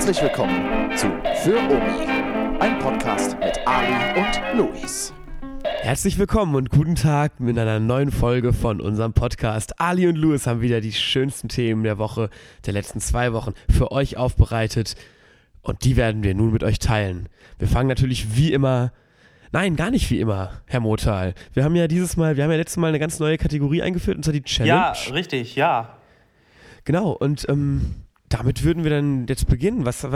Herzlich willkommen zu Für Omi, ein Podcast mit Ali und Luis. Herzlich willkommen und guten Tag mit einer neuen Folge von unserem Podcast. Ali und Louis haben wieder die schönsten Themen der Woche, der letzten zwei Wochen für euch aufbereitet und die werden wir nun mit euch teilen. Wir fangen natürlich wie immer Nein, gar nicht wie immer, Herr Motal. Wir haben ja dieses Mal, wir haben ja letztes Mal eine ganz neue Kategorie eingeführt, und zwar die Challenge. Ja, richtig, ja. Genau, und ähm, damit würden wir dann jetzt beginnen. Was,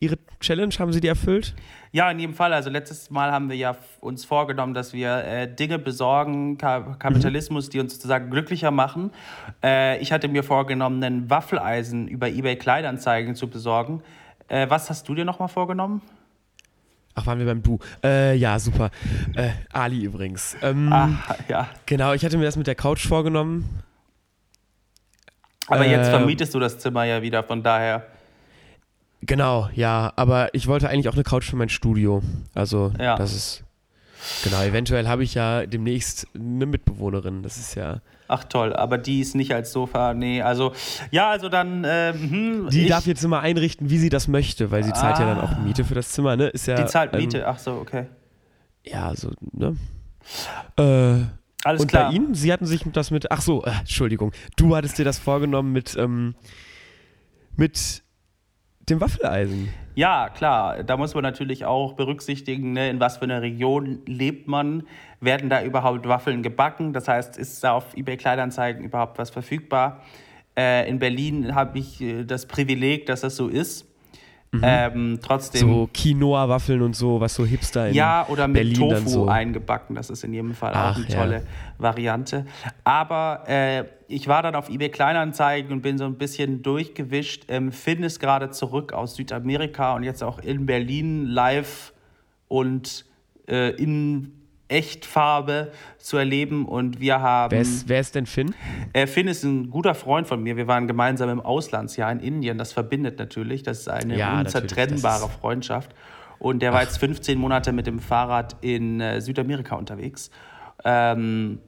Ihre Challenge, haben Sie die erfüllt? Ja, in jedem Fall. Also letztes Mal haben wir ja uns vorgenommen, dass wir äh, Dinge besorgen, Ka Kapitalismus, mhm. die uns sozusagen glücklicher machen. Äh, ich hatte mir vorgenommen, einen Waffeleisen über eBay Kleinanzeigen zu besorgen. Äh, was hast du dir nochmal vorgenommen? Ach, waren wir beim Du? Äh, ja, super. Äh, Ali übrigens. Ähm, Ach, ja. Genau, ich hatte mir das mit der Couch vorgenommen. Aber jetzt äh, vermietest du das Zimmer ja wieder, von daher. Genau, ja, aber ich wollte eigentlich auch eine Couch für mein Studio. Also, ja. das ist. Genau, eventuell habe ich ja demnächst eine Mitbewohnerin. Das ist ja. Ach toll, aber die ist nicht als Sofa. Nee, also ja, also dann. Äh, hm, die darf jetzt immer einrichten, wie sie das möchte, weil sie zahlt ah, ja dann auch Miete für das Zimmer, ne? Ist ja, die zahlt Miete, ähm, ach so, okay. Ja, so, ne? Äh, Alles und klar. bei Ihnen, Sie hatten sich das mit. Ach so, äh, Entschuldigung. Du hattest dir das vorgenommen mit. Ähm, mit dem Waffeleisen. Ja, klar. Da muss man natürlich auch berücksichtigen, ne, in was für einer Region lebt man. Werden da überhaupt Waffeln gebacken? Das heißt, ist da auf eBay Kleinanzeigen überhaupt was verfügbar? Äh, in Berlin habe ich äh, das Privileg, dass das so ist. Mhm. Ähm, trotzdem. So Quinoa-Waffeln und so, was so Hipster in Ja, oder mit Berlin Tofu so. eingebacken. Das ist in jedem Fall Ach, auch eine tolle ja. Variante. Aber äh, ich war dann auf eBay Kleinanzeigen und bin so ein bisschen durchgewischt. Ähm, Finn ist gerade zurück aus Südamerika und jetzt auch in Berlin live und äh, in Echtfarbe zu erleben und wir haben. Wer ist, wer ist denn Finn? Äh, Finn ist ein guter Freund von mir. Wir waren gemeinsam im Auslandsjahr in Indien. Das verbindet natürlich. Das ist eine ja, unzertrennbare ist... Freundschaft. Und der war Ach. jetzt 15 Monate mit dem Fahrrad in äh, Südamerika unterwegs. Ähm,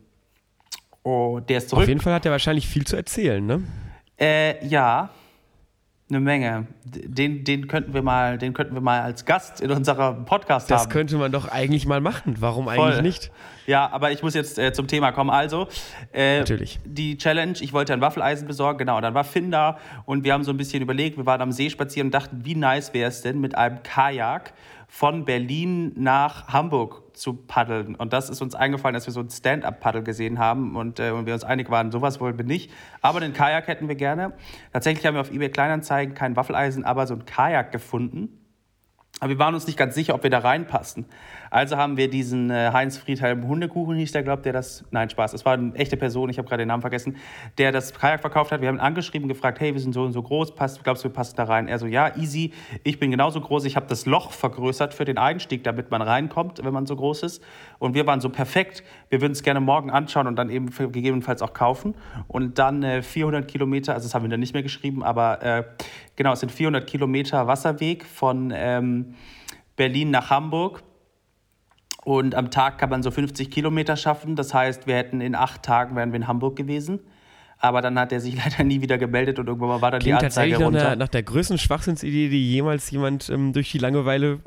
oh, der ist zurück. Auf jeden Fall hat er wahrscheinlich viel zu erzählen, ne? Äh, ja, eine Menge. Den, den, könnten wir mal, den könnten wir mal als Gast in unserem Podcast das haben. Das könnte man doch eigentlich mal machen. Warum Voll. eigentlich nicht? Ja, aber ich muss jetzt äh, zum Thema kommen. Also, äh, Natürlich. die Challenge, ich wollte ein Waffeleisen besorgen, genau. Dann war Finn da und wir haben so ein bisschen überlegt, wir waren am See spazieren und dachten, wie nice wäre es denn mit einem Kajak von Berlin nach Hamburg zu paddeln. Und das ist uns eingefallen, dass wir so ein Stand-up-Paddel gesehen haben und, äh, und wir uns einig waren, sowas wollen wir nicht. Aber den Kajak hätten wir gerne. Tatsächlich haben wir auf eBay Kleinanzeigen kein Waffeleisen, aber so ein Kajak gefunden. Aber wir waren uns nicht ganz sicher, ob wir da reinpassen. Also haben wir diesen äh, Heinz Friedhelm Hundekuchen, hieß der, glaubt der das? Nein, Spaß. Das war eine echte Person, ich habe gerade den Namen vergessen, der das Kajak verkauft hat. Wir haben ihn angeschrieben, gefragt, hey, wir sind so und so groß, passt, glaubst du, wir passen da rein? Er so, ja, easy. Ich bin genauso groß. Ich habe das Loch vergrößert für den Einstieg, damit man reinkommt, wenn man so groß ist. Und wir waren so perfekt. Wir würden es gerne morgen anschauen und dann eben gegebenenfalls auch kaufen. Und dann äh, 400 Kilometer, also das haben wir dann nicht mehr geschrieben, aber äh, genau, es sind 400 Kilometer Wasserweg von ähm, Berlin nach Hamburg und am Tag kann man so 50 Kilometer schaffen. Das heißt, wir hätten in acht Tagen wären wir in Hamburg gewesen. Aber dann hat er sich leider nie wieder gemeldet und irgendwann mal war dann Klingt die Anzeige tatsächlich runter. Nach der, nach der größten Schwachsinnsidee, die jemals jemand ähm, durch die Langeweile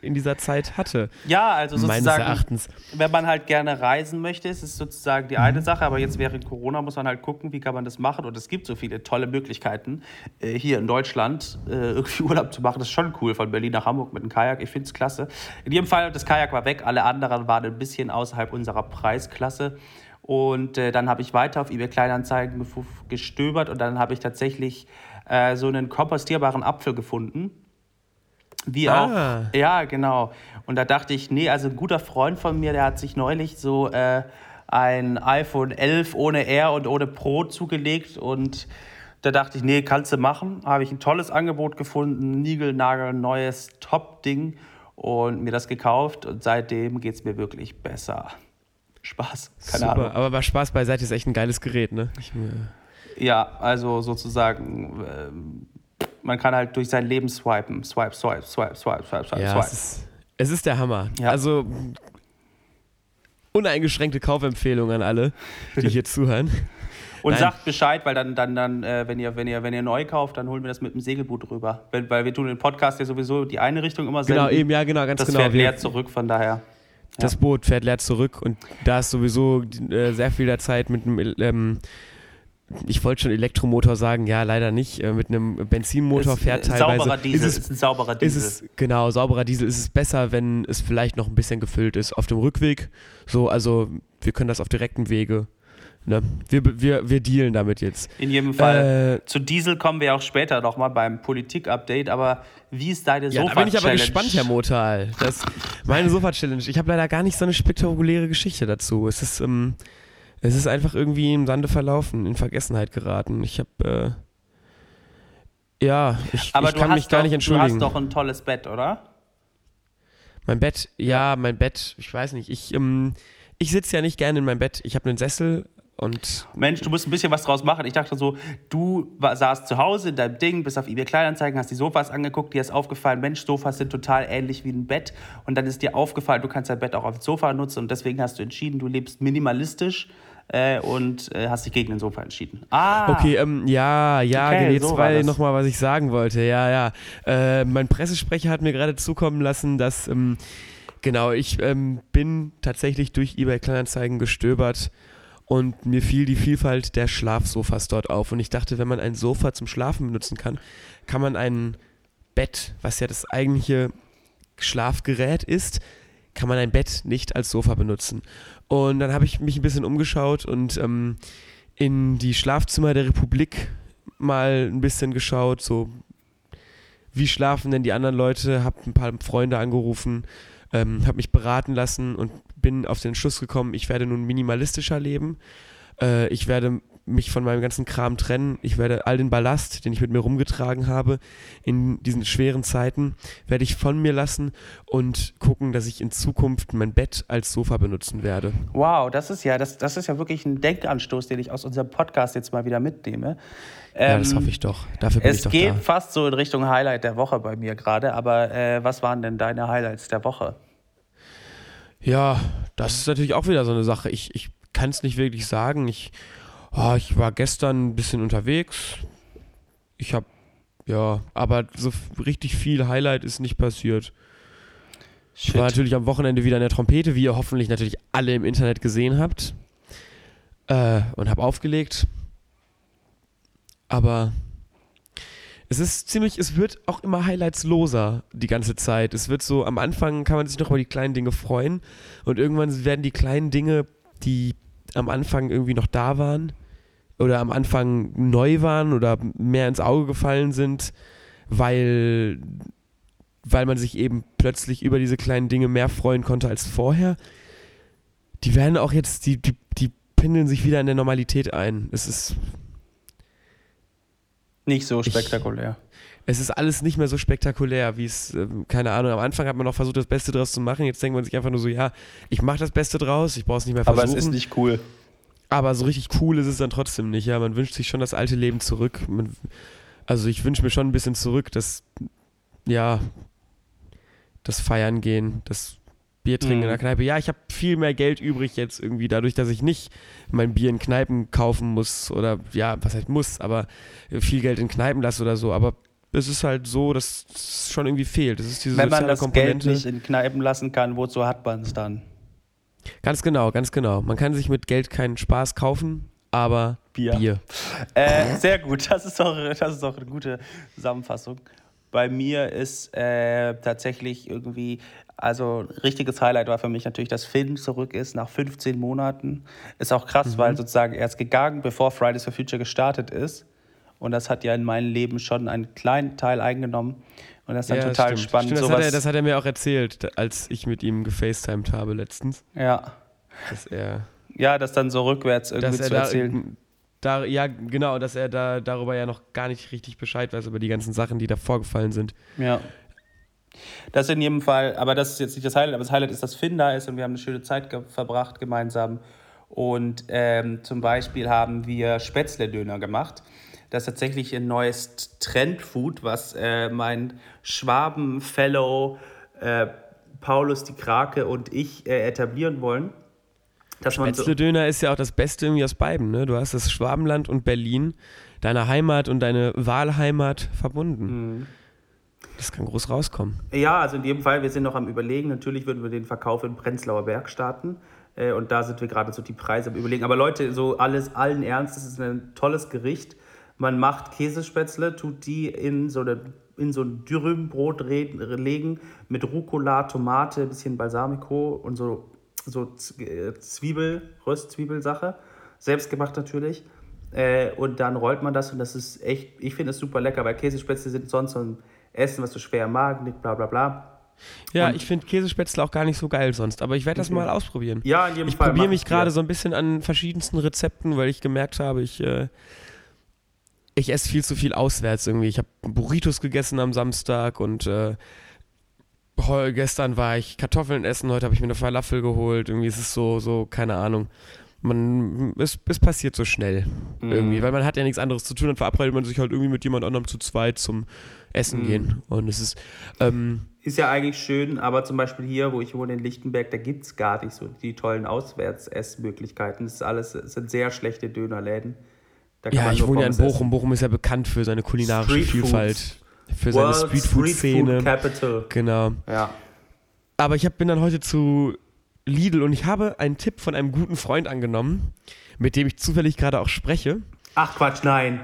in dieser Zeit hatte. Ja, also sozusagen, meines Erachtens. wenn man halt gerne reisen möchte, ist es sozusagen die eine Sache, aber jetzt während Corona muss man halt gucken, wie kann man das machen und es gibt so viele tolle Möglichkeiten äh, hier in Deutschland äh, irgendwie Urlaub zu machen, das ist schon cool, von Berlin nach Hamburg mit einem Kajak, ich finde es klasse. In jedem Fall, das Kajak war weg, alle anderen waren ein bisschen außerhalb unserer Preisklasse und äh, dann habe ich weiter auf eBay Kleinanzeigen gestöbert und dann habe ich tatsächlich so einen kompostierbaren Apfel gefunden wie ah. auch. Ja, genau. Und da dachte ich, nee, also ein guter Freund von mir, der hat sich neulich so äh, ein iPhone 11 ohne R und ohne Pro zugelegt und da dachte ich, nee, kannst du machen. Habe ich ein tolles Angebot gefunden, Nigelnagel, neues Top-Ding und mir das gekauft und seitdem geht es mir wirklich besser. Spaß, keine Super, Ahnung. aber bei Spaß beiseite ist echt ein geiles Gerät, ne? Ich, ja, also sozusagen ähm, man kann halt durch sein Leben swipen. Swipe, swipe, swipe, swipe, swipe, swipe, ja, swipe. Es ist, es ist der Hammer. Ja. Also uneingeschränkte Kaufempfehlung an alle, die hier zuhören. Und Nein. sagt Bescheid, weil dann, dann, dann äh, wenn, ihr, wenn, ihr, wenn ihr neu kauft, dann holen wir das mit dem Segelboot rüber. Weil, weil wir tun den Podcast ja sowieso die eine Richtung immer senden. Genau, eben, ja, genau, ganz das genau. fährt Wir- leer zurück, von daher. Das Boot fährt leer zurück und da ist sowieso äh, sehr viel der Zeit mit einem, ähm, ich wollte schon Elektromotor sagen, ja, leider nicht. Äh, mit einem Benzinmotor Ist, fährt äh, teilweise. Sauberer Diesel, ist ist, es, ein sauberer ist Diesel. es, genau, sauberer Diesel. Ist es besser, wenn es vielleicht noch ein bisschen gefüllt ist auf dem Rückweg. So, also wir können das auf direktem Wege. Ne? Wir, wir, wir dealen damit jetzt. In jedem Fall. Äh, Zu Diesel kommen wir auch später nochmal beim Politik-Update, aber wie ist deine Ja, sofa da bin ich aber gespannt, Herr Motal. Das, meine Sofa-Challenge. Ich habe leider gar nicht so eine spektakuläre Geschichte dazu. Es ist, ähm, es ist einfach irgendwie im Sande verlaufen, in Vergessenheit geraten. Ich habe, äh, ja, ich, Aber ich du kann mich gar doch, nicht Du entschuldigen. hast doch ein tolles Bett, oder? Mein Bett, ja, mein Bett, ich weiß nicht. Ich, ähm, ich sitze ja nicht gerne in meinem Bett. Ich habe einen Sessel und Mensch, du musst ein bisschen was draus machen. Ich dachte so, du war, saßt zu Hause in deinem Ding, bist auf eBay Kleinanzeigen, hast die Sofas angeguckt, dir ist aufgefallen, Mensch, Sofas sind total ähnlich wie ein Bett. Und dann ist dir aufgefallen, du kannst dein Bett auch als Sofa nutzen und deswegen hast du entschieden, du lebst minimalistisch äh, und äh, hast dich gegen den Sofa entschieden. Ah, Okay, ähm, ja, ja, Okay, jetzt so war weil nochmal, was ich sagen wollte. Ja, ja. Äh, mein Pressesprecher hat mir gerade zukommen lassen, dass, ähm, genau, ich ähm, bin tatsächlich durch eBay Kleinanzeigen gestöbert und mir fiel die Vielfalt der Schlafsofas dort auf. Und ich dachte, wenn man ein Sofa zum Schlafen benutzen kann, kann man ein Bett, was ja das eigentliche Schlafgerät ist, kann man ein Bett nicht als Sofa benutzen. Und dann habe ich mich ein bisschen umgeschaut und ähm, in die Schlafzimmer der Republik mal ein bisschen geschaut, so wie schlafen denn die anderen Leute, habe ein paar Freunde angerufen, ähm, habe mich beraten lassen und bin auf den Entschluss gekommen, ich werde nun minimalistischer leben. Äh, ich werde mich von meinem ganzen Kram trennen. Ich werde all den Ballast, den ich mit mir rumgetragen habe, in diesen schweren Zeiten, werde ich von mir lassen und gucken, dass ich in Zukunft mein Bett als Sofa benutzen werde. wow, das ist ja, das, das ist ja wirklich ein Denkanstoß, den ich aus unserem Podcast jetzt mal wieder mitnehme. Ja, das Ähm, hoffe ich doch. Dafür bin ich Es doch geht da. fast so in Richtung Highlight der Woche bei mir gerade, aber äh, was waren denn deine Highlights der Woche? Ja, das ist natürlich auch wieder so eine Sache. Ich, ich kann es nicht wirklich sagen. Ich, oh, ich war gestern ein bisschen unterwegs. Ich habe, ja, aber so richtig viel Highlight ist nicht passiert. Ich war natürlich am Wochenende wieder in der Trompete, wie ihr hoffentlich natürlich alle im Internet gesehen habt. Äh, und habe aufgelegt. Aber es ist ziemlich, es wird auch immer highlightsloser die ganze Zeit. Es wird so, am Anfang kann man sich noch über die kleinen Dinge freuen und irgendwann werden die kleinen Dinge, die am Anfang irgendwie noch da waren oder am Anfang neu waren oder mehr ins Auge gefallen sind, weil, weil man sich eben plötzlich über diese kleinen Dinge mehr freuen konnte als vorher. Die werden auch jetzt, die, die, die pendeln sich wieder in der Normalität ein. Es ist, Nicht so spektakulär. Es ist alles nicht mehr so spektakulär, wie es, ähm, keine Ahnung, am Anfang hat man noch versucht, das Beste draus zu machen. Jetzt denkt man sich einfach nur so, ja, ich mache das Beste draus, ich brauche es nicht mehr versuchen. Aber es ist nicht cool. Aber so richtig cool ist es dann trotzdem nicht. Ja, man wünscht sich schon das alte Leben zurück. Man, also ich wünsche mir schon ein bisschen zurück, das, ja, das Feiern gehen, das Bier trinken Mhm. in der Kneipe. Ja, ich habe viel mehr Geld übrig jetzt irgendwie, dadurch, dass ich nicht mein Bier in Kneipen kaufen muss oder, ja, was heißt muss, aber viel Geld in Kneipen lasse oder so. Aber es ist halt so, dass es schon irgendwie fehlt. Das ist diese Wenn man das Geld Komponente. nicht in Kneipen lassen kann, wozu hat man es dann? Ganz genau, ganz genau. Man kann sich mit Geld keinen Spaß kaufen, aber Bier. Bier. Äh, sehr gut, das ist, doch, das ist doch eine gute Zusammenfassung. Bei mir ist äh, tatsächlich irgendwie, also ein richtiges Highlight war für mich natürlich, dass Finn zurück ist nach 15 Monaten. Ist auch krass, Mhm. weil sozusagen er ist gegangen, bevor Fridays for Future gestartet ist. Und das hat ja in meinem Leben schon einen kleinen Teil eingenommen. Und das ist dann Ja, total stimmt. spannend. Stimmt, das, hat sowas, er, das hat er mir auch erzählt, als ich mit ihm gefacetimed habe letztens, ja. dass er, ja, das dann so rückwärts irgendwie zu da, erzählen. da, ja genau, dass er da darüber ja noch gar nicht richtig Bescheid weiß über die ganzen Sachen, die da vorgefallen sind. Ja. Das in jedem Fall, aber das ist jetzt nicht das Highlight, aber das Highlight ist, dass Finn da ist und wir haben eine schöne Zeit ge verbracht gemeinsam. Und ähm, zum Beispiel haben wir Spätzle-Döner gemacht. Das ist tatsächlich ein neues Trendfood, was äh, mein Schwaben-Fellow äh, Paulus die Krake und ich äh, etablieren wollen. Dass man so, Spätzle-Döner ist ja auch das Beste irgendwie aus beiden. Ne? Du hast das Schwabenland und Berlin, deine Heimat und deine Wahlheimat verbunden. Das kann groß rauskommen. ja, also in jedem Fall, wir sind noch am Überlegen. Natürlich würden wir den Verkauf in Prenzlauer Berg starten. Äh, und da sind wir gerade so die Preise am Überlegen. Aber Leute, so alles, allen Ernstes, es ist ein tolles Gericht. Man macht Käsespätzle, tut die in so, eine, in so ein Dürümbrot legen mit Rucola, Tomate, bisschen Balsamico und so, so äh, Zwiebel, Röstzwiebelsache. Selbstgemacht natürlich. Äh, und dann rollt man das und das ist echt, ich finde es super lecker, weil Käsespätzle sind sonst so ein Essen, was so schwer im Magen liegt, bla bla bla. Ja, Und- ich finde Käsespätzle auch gar nicht so geil sonst, aber ich werde das Okay. mal ausprobieren. Ja, in jedem Ich Fall. probiere mach mich ich gerade dir. so ein bisschen an verschiedensten Rezepten, weil ich gemerkt habe, ich, äh, ich esse viel zu viel auswärts irgendwie. Ich habe Burritos gegessen am Samstag und äh, heu- gestern war ich Kartoffeln essen, heute habe ich mir eine Falafel geholt. Irgendwie ist es so, so, keine Ahnung. Man, es, es passiert so schnell Mhm. irgendwie, weil man hat ja nichts anderes zu tun, dann verabredet man sich halt irgendwie mit jemand anderem zu zweit zum Essen Mhm. gehen. Und es ist, ähm, Ist ja eigentlich schön, aber zum Beispiel hier, wo ich wohne in Lichtenberg, da gibt es gar nicht so die tollen Auswärtsessmöglichkeiten. Das ist alles, es sind sehr schlechte Dönerläden. Ja, ich wohne ja in Bochum. Bochum ist ja bekannt für seine kulinarische Street Foods. Vielfalt, für essen. seine Streetfood-Szene. Street Food Capital. Genau. Ja. Aber ich hab, bin dann heute zu Lidl und ich habe einen Tipp von einem guten Freund angenommen, mit dem ich zufällig gerade auch spreche. Ach Quatsch, nein.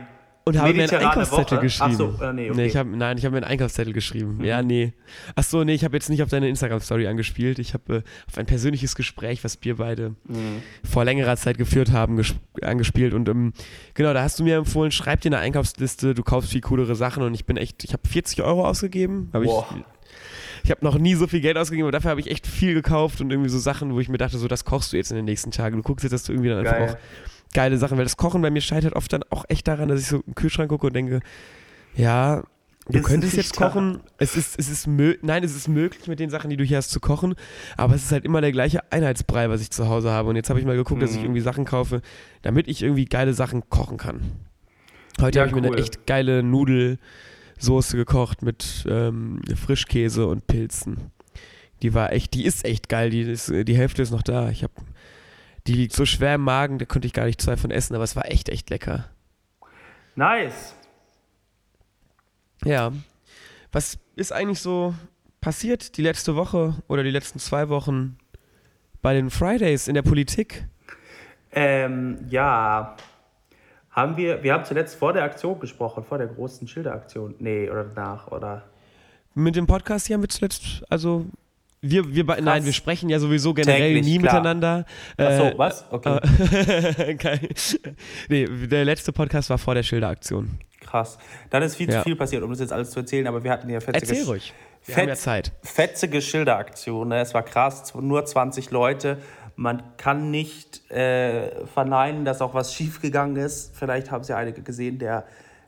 Und habe mir einen Einkaufszettel Woche? geschrieben. Ach so, äh, nee, okay. Mhm. ich hab, nein, ich habe mir einen Einkaufszettel geschrieben. Ja, nee. Ach so, nee, ich habe jetzt nicht auf deine Instagram-Story angespielt. Ich habe äh, auf ein persönliches Gespräch, was wir beide Mhm. vor längerer Zeit geführt haben, ges- angespielt. Und ähm, genau, da hast du mir empfohlen, schreib dir eine Einkaufsliste, du kaufst viel coolere Sachen. Und ich bin echt, ich habe 40 Euro ausgegeben. Hab ich, Boah. ich habe noch nie so viel Geld ausgegeben, aber dafür habe ich echt viel gekauft und irgendwie so Sachen, wo ich mir dachte, so das kochst du jetzt in den nächsten Tagen. Du guckst jetzt, dass du irgendwie dann einfach Geil. auch geile Sachen, weil das Kochen bei mir scheitert oft dann auch echt daran, dass ich so im Kühlschrank gucke und denke, ja, du Ist könntest jetzt kochen. Es ist, es ist nein, es ist möglich mit den Sachen, die du hier hast, zu kochen, aber es ist halt immer der gleiche Einheitsbrei, was ich zu Hause habe. Und jetzt habe ich mal geguckt, dass ich Mhm. irgendwie Sachen kaufe, damit ich irgendwie geile Sachen kochen kann. Heute Ja, habe ich mir cool. eine echt geile Nudelsoße gekocht mit ähm, Frischkäse und Pilzen. Die war echt, die ist echt geil. Die, ist, die Hälfte ist noch da. Ich habe, die liegt so schwer im Magen, da konnte ich gar nicht zwei von essen, aber es war echt, echt lecker. Nice. Ja. Was ist eigentlich so passiert die letzte Woche oder die letzten zwei Wochen bei den Fridays in der Politik? Ähm, ja. Haben wir, wir haben zuletzt vor der Aktion gesprochen, vor der großen Schilderaktion. Nee, oder danach, oder? Mit dem Podcast hier haben wir zuletzt, also wir, wir be- nein, wir sprechen ja sowieso generell Täglich, nie klar. miteinander. Ach so, Äh, was? Okay, äh, nee, der letzte Podcast war vor der Schilderaktion. krass. Dann ist viel Ja. zu viel passiert, um das jetzt alles zu erzählen, aber wir hatten ja fetzige, Erzähl ruhig. Wir haben ja Zeit. fetzige Schilderaktion. Ne? Es war krass, nur 20 Leute. Man kann nicht äh, verneinen, dass auch was schiefgegangen ist. Vielleicht haben es ja einige gesehen, der,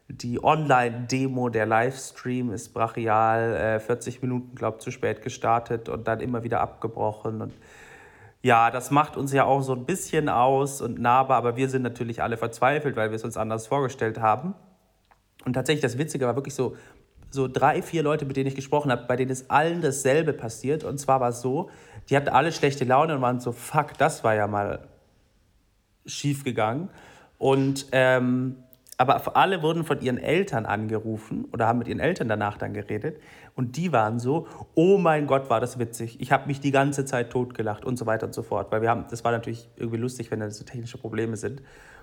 die Online-Demo, der Livestream ist brachial, äh, 40 Minuten, glaube ich, zu spät gestartet und dann immer wieder abgebrochen. Und ja, das macht uns ja auch so ein bisschen aus und nahbar, aber wir sind natürlich alle verzweifelt, weil wir es uns anders vorgestellt haben. Und tatsächlich, das Witzige war wirklich so, so drei, vier Leute, mit denen ich gesprochen habe, bei denen ist allen dasselbe passiert. Und zwar war es so, die hatten alle schlechte Laune und waren so, fuck, das war ja mal schief gegangen. Und ähm, aber alle wurden von ihren Eltern angerufen oder haben mit ihren Eltern danach dann geredet. Und die waren so, oh mein Gott, war das witzig. Ich habe mich die ganze Zeit totgelacht und so weiter und so fort. Weil wir haben, das war natürlich irgendwie lustig, wenn da so technische Probleme sind.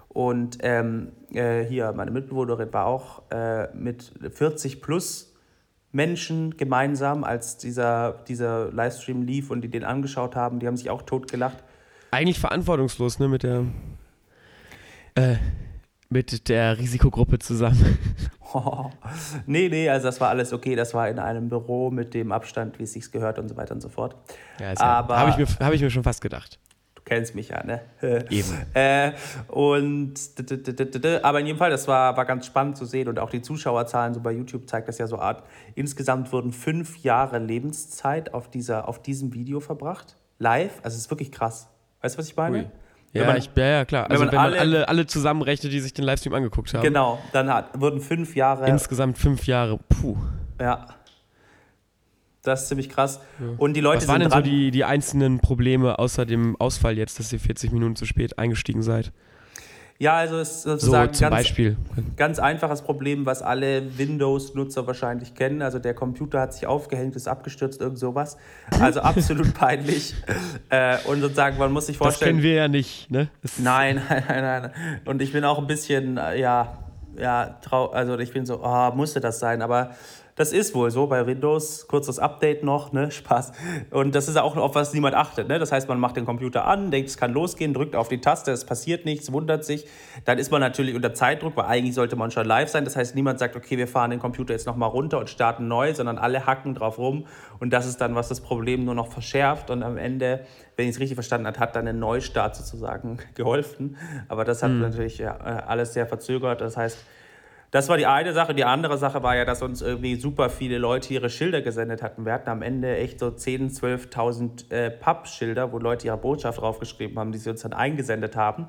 Und ähm, äh, hier, meine Mitbewohnerin war auch äh, mit 40 plus Menschen gemeinsam, als dieser, dieser Livestream lief und die den angeschaut haben. Die haben sich auch totgelacht. Eigentlich verantwortungslos, ne, mit der äh, mit der Risikogruppe zusammen. nee, nee, also das war alles okay. Das war in einem Büro mit dem Abstand, wie es sich gehört und so weiter und so fort. Ja, Aber- habe ich, mir- hab ich mir schon fast gedacht. Du kennst mich ja, ne? Eben. Äh, und aber in jedem Fall, das war, war ganz spannend zu sehen und auch die Zuschauerzahlen so bei YouTube zeigt das ja so Art. Insgesamt wurden fünf Jahre Lebenszeit auf, dieser, auf diesem Video verbracht. Live. Also es ist wirklich krass. Weißt du, was ich meine? Ui. Wenn Ja, man- ich, ja, ja, klar. wenn Also man wenn man alle- alle, alle zusammenrechnet, die sich den Livestream angeguckt haben. Genau, dann hat, wurden fünf Jahre. Insgesamt fünf Jahre. Puh. Ja. Das ist ziemlich krass. Und die Leute Was waren sind denn so dran. die, die einzelnen Probleme außer dem Ausfall jetzt, dass ihr 40 Minuten zu spät eingestiegen seid? Ja, also es ist So sozusagen zum ganz, Beispiel. ganz einfaches Problem, was alle Windows-Nutzer wahrscheinlich kennen. Also der Computer hat sich aufgehängt, ist abgestürzt, irgend sowas. Also absolut peinlich. Äh, und sozusagen, man muss sich Das vorstellen. kennen wir ja nicht, ne? Das Nein, nein, nein, nein. Und ich bin auch ein bisschen, äh, ja, ja, trau also ich bin so, oh, musste das sein, aber das ist wohl so bei Windows. Kurzes Update noch, ne? Spaß. Und das ist auch auf was niemand achtet, ne? Das heißt, man macht den Computer an, denkt, es kann losgehen, drückt auf die Taste, es passiert nichts, wundert sich. Dann ist man natürlich unter Zeitdruck, weil eigentlich sollte man schon live sein. Das heißt, niemand sagt, okay, wir fahren den Computer jetzt nochmal runter und starten neu, sondern alle hacken drauf rum. Und das ist dann, was das Problem nur noch verschärft. Und am Ende, wenn ich es richtig verstanden habe, hat dann ein Neustart sozusagen geholfen. Aber das hat natürlich ja, äh, alles sehr verzögert. Das heißt, das war die eine Sache. Die andere Sache war ja, dass uns irgendwie super viele Leute ihre Schilder gesendet hatten. Wir hatten am Ende echt so 10.000, 12.000 äh, Pappschilder, wo Leute ihre Botschaft draufgeschrieben haben, die sie uns dann eingesendet haben.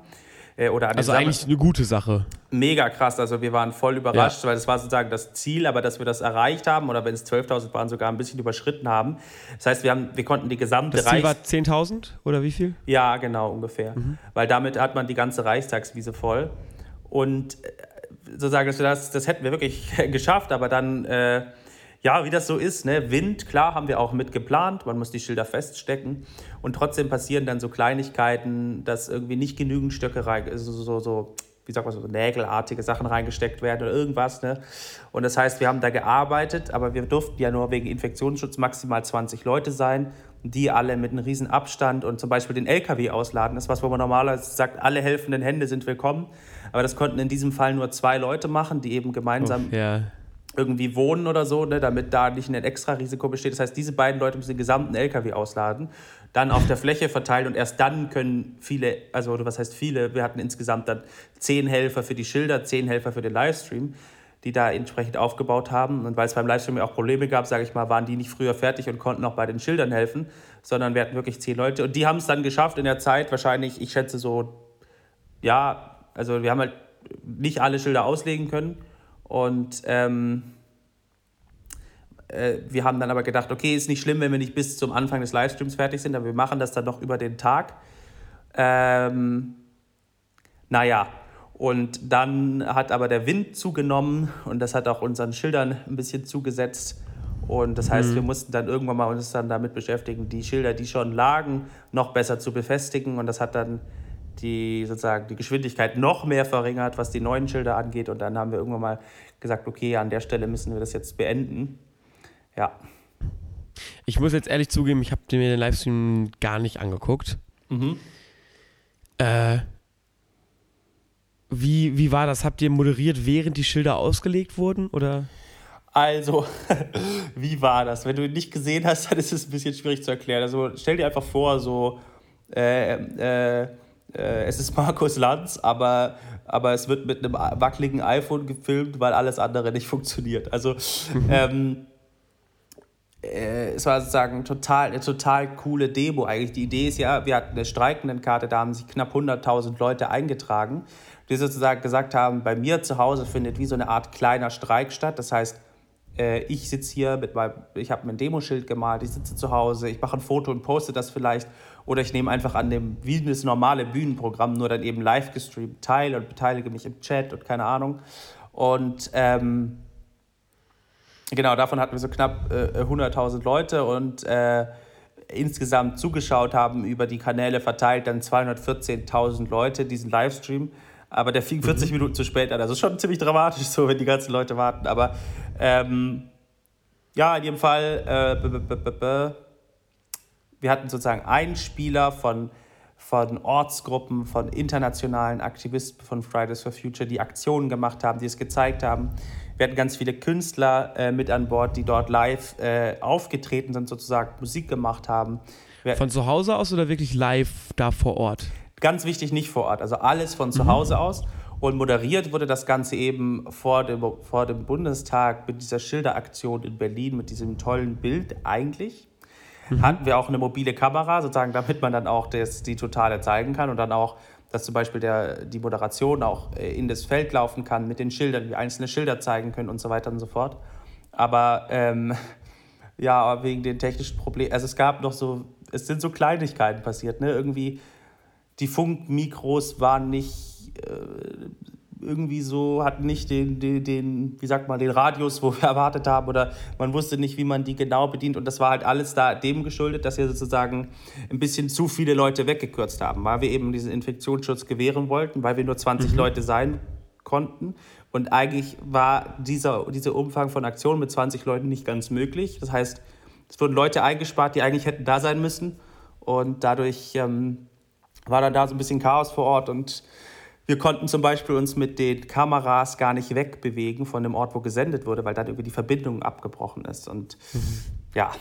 Äh, oder also eigentlich eine gute Sache. mega krass. Also wir waren voll überrascht, weil das war sozusagen das Ziel, aber dass wir das erreicht haben oder wenn es 12.000 waren, sogar ein bisschen überschritten haben. Das heißt, wir, haben, wir konnten die gesamte Das Ziel war Reichs... 10.000 oder wie viel? Ja, genau, ungefähr. Weil damit hat man die ganze Reichstagswiese voll. Und äh, sozusagen, dass wir das, das hätten wir wirklich geschafft, aber dann, äh, ja, wie das so ist, ne? Wind, klar, haben wir auch mit geplant, man muss die Schilder feststecken und trotzdem passieren dann so Kleinigkeiten, dass irgendwie nicht genügend Stöcke rein, so, so, so wie sagt man so, so nägelartige Sachen reingesteckt werden oder irgendwas, ne? Und das heißt, wir haben da gearbeitet, aber wir durften ja nur wegen Infektionsschutz maximal 20 Leute sein die alle mit einem riesen Abstand und zum Beispiel den LKW ausladen. Das ist was, wo man normalerweise sagt, alle helfenden Hände sind willkommen. Aber das konnten in diesem Fall nur zwei Leute machen, die eben gemeinsam Ja. irgendwie wohnen oder so, ne, damit da nicht ein extra Risiko besteht. Das heißt, diese beiden Leute müssen den gesamten LKW ausladen, dann auf der Fläche verteilen und erst dann können viele, also oder was heißt viele, wir hatten insgesamt dann zehn Helfer für die Schilder, zehn Helfer für den Livestream, die da entsprechend aufgebaut haben. Und weil es beim Livestream ja auch Probleme gab, sage ich mal, waren die nicht früher fertig und konnten auch bei den Schildern helfen, sondern wir hatten wirklich zehn Leute. Und die haben es dann geschafft in der Zeit, wahrscheinlich, ich schätze so, ja, also wir haben halt nicht alle Schilder auslegen können. Und ähm, äh, wir haben dann aber gedacht, okay, ist nicht schlimm, wenn wir nicht bis zum Anfang des Livestreams fertig sind, aber wir machen das dann noch über den Tag. Ähm, naja, und dann hat aber der Wind zugenommen und das hat auch unseren Schildern ein bisschen zugesetzt. Und das heißt, wir mussten dann irgendwann mal uns dann damit beschäftigen, die Schilder, die schon lagen, noch besser zu befestigen. Und das hat dann die, sozusagen, die Geschwindigkeit noch mehr verringert, was die neuen Schilder angeht. Und dann haben wir irgendwann mal gesagt, okay, an der Stelle müssen wir das jetzt beenden. Ja. Ich muss jetzt ehrlich zugeben, ich habe mir den Livestream gar nicht angeguckt. Mhm. Äh, wie, wie war das? Habt ihr moderiert, während die Schilder ausgelegt wurden? Oder? Also, wie war das? Wenn du nicht gesehen hast, dann ist es ein bisschen schwierig zu erklären. Also stell dir einfach vor, so äh, äh, äh, es ist Markus Lanz, aber, aber es wird mit einem wackeligen iPhone gefilmt, weil alles andere nicht funktioniert. Also ähm, äh, es war sozusagen total, eine total coole Demo eigentlich. Die Idee ist ja, wir hatten eine Streikendenkarte, da haben sich knapp 100.000 Leute eingetragen, die sozusagen gesagt haben, bei mir zu Hause findet wie so eine Art kleiner Streik statt. Das heißt, äh, ich sitze hier mit meinem, ich habe mir ein Demoschild gemalt, ich sitze zu Hause, ich mache ein Foto und poste das vielleicht. Oder ich nehme einfach an dem, wie das normale Bühnenprogramm, nur dann eben live gestreamt teil und beteilige mich im Chat und keine Ahnung. Und ähm, genau, davon hatten wir so knapp äh, 100.000 Leute und äh, insgesamt zugeschaut haben über die Kanäle verteilt dann 214.000 Leute diesen Livestream. Aber der fing 40 Minuten zu spät an. Also schon ziemlich dramatisch so, wenn die ganzen Leute warten. Aber ähm, ja, in jedem Fall, äh, wir hatten sozusagen einen Spieler von, von Ortsgruppen, von internationalen Aktivisten von Fridays for Future, die Aktionen gemacht haben, die es gezeigt haben. Wir hatten ganz viele Künstler äh, mit an Bord, die dort live äh, aufgetreten sind, sozusagen Musik gemacht haben. Wir, Von zu Hause aus oder wirklich live da vor Ort? ganz wichtig, nicht vor Ort, also alles von zu Hause aus. Und moderiert wurde das Ganze eben vor dem, vor dem Bundestag mit dieser Schilderaktion in Berlin, mit diesem tollen Bild eigentlich. Hatten wir auch eine mobile Kamera, sozusagen, damit man dann auch das, die Totale zeigen kann und dann auch, dass zum Beispiel der, die Moderation auch äh, in das Feld laufen kann mit den Schildern, wie einzelne Schilder zeigen können und so weiter und so fort. Aber ähm, Ja, wegen den technischen Problemen. Also es gab noch so, es sind so Kleinigkeiten passiert, ne? Irgendwie die Funkmikros waren nicht äh, irgendwie so, hatten nicht den, den, den, wie sagt man, den Radius, wo wir erwartet haben, oder man wusste nicht, wie man die genau bedient. Und das war halt alles da dem geschuldet, dass wir sozusagen ein bisschen zu viele Leute weggekürzt haben, weil wir eben diesen Infektionsschutz gewähren wollten, weil wir nur 20 mhm. Leute sein konnten. Und eigentlich war dieser, dieser Umfang von Aktionen mit 20 Leuten nicht ganz möglich. Das heißt, es wurden Leute eingespart, die eigentlich hätten da sein müssen. Und dadurch ähm, war dann da so ein bisschen Chaos vor Ort und wir konnten zum Beispiel uns mit den Kameras gar nicht wegbewegen von dem Ort, wo gesendet wurde, weil dann irgendwie die Verbindung abgebrochen ist. Und mhm. ja.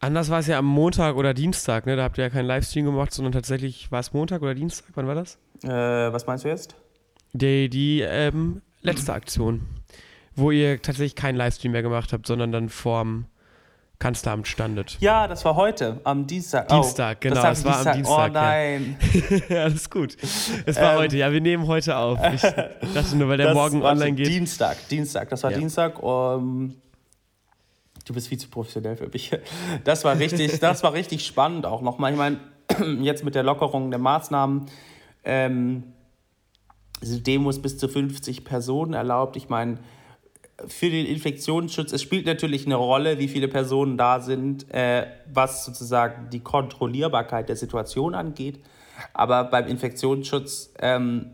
Anders war es ja am Montag oder Dienstag, ne? Da habt ihr ja keinen Livestream gemacht, sondern tatsächlich war es Montag oder Dienstag? Wann war das? Äh, was meinst du jetzt? Die, die ähm, letzte Aktion, wo ihr tatsächlich keinen Livestream mehr gemacht habt, sondern dann vorm Kanzleramt standet. Ja, das war heute, am Dienstag. Dienstag, oh, genau, es war Dienstag. am Dienstag. Oh nein. Ja, alles gut. Es war ähm, heute, ja, wir nehmen heute auf. Ich dachte nur, weil der morgen online geht. Dienstag, Dienstag, das war ja. Dienstag. Um, du bist viel zu professionell für mich. Das war richtig, das war richtig spannend auch nochmal. Ich meine, jetzt mit der Lockerung der Maßnahmen, ähm, sind Demos bis zu 50 Personen erlaubt. Ich meine, für den Infektionsschutz, es spielt natürlich eine Rolle, wie viele Personen da sind, äh, was sozusagen die Kontrollierbarkeit der Situation angeht. Aber beim Infektionsschutz ähm,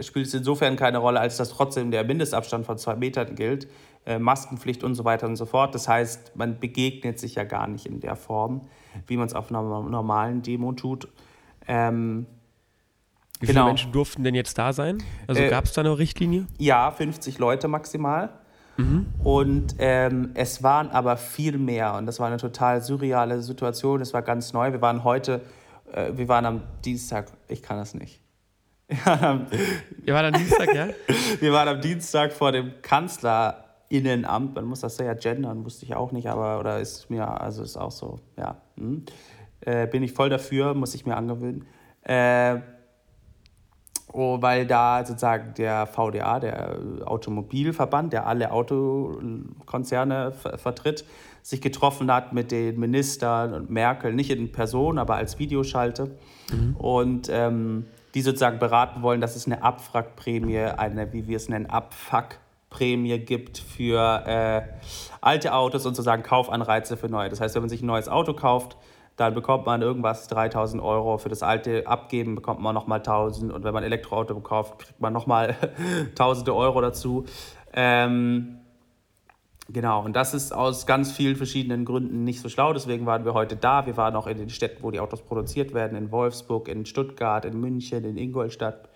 spielt es insofern keine Rolle, als dass trotzdem der Mindestabstand von zwei Metern gilt, äh, Maskenpflicht und so weiter und so fort. Das heißt, man begegnet sich ja gar nicht in der Form, wie man es auf einer normalen Demo tut. Ähm, wie viele genau. Menschen durften denn jetzt da sein? Also äh, gab es da eine Richtlinie? Ja, 50 Leute maximal. Mhm. Und ähm, es waren aber viel mehr und das war eine total surreale Situation. Es war ganz neu. Wir waren heute, äh, wir waren am Dienstag, ich kann das nicht. wir waren am Dienstag, ja? wir waren am Dienstag vor dem Kanzlerinnenamt. Man muss das ja gendern, wusste ich auch nicht, aber oder ist mir, also ist auch so, ja. Hm. Äh, bin ich voll dafür, muss ich mir angewöhnen. Äh, Oh, weil da sozusagen der VDA, der Automobilverband, der alle Autokonzerne vertritt, sich getroffen hat mit den Ministern und Merkel, nicht in Person, aber als Videoschalte. Mhm. Und ähm, die sozusagen beraten wollen, dass es eine Abwrackprämie, eine, wie wir es nennen, Abfuckprämie gibt für äh, alte Autos und sozusagen Kaufanreize für neue. Das heißt, wenn man sich ein neues Auto kauft, dann bekommt man irgendwas 3000 Euro für das alte abgeben, bekommt man nochmal 1000 und wenn man Elektroauto kauft, kriegt man nochmal tausende Euro dazu. Ähm, genau, und das ist aus ganz vielen verschiedenen Gründen nicht so schlau, deswegen waren wir heute da. Wir waren auch in den Städten, wo die Autos produziert werden, in Wolfsburg, in Stuttgart, in München, in Ingolstadt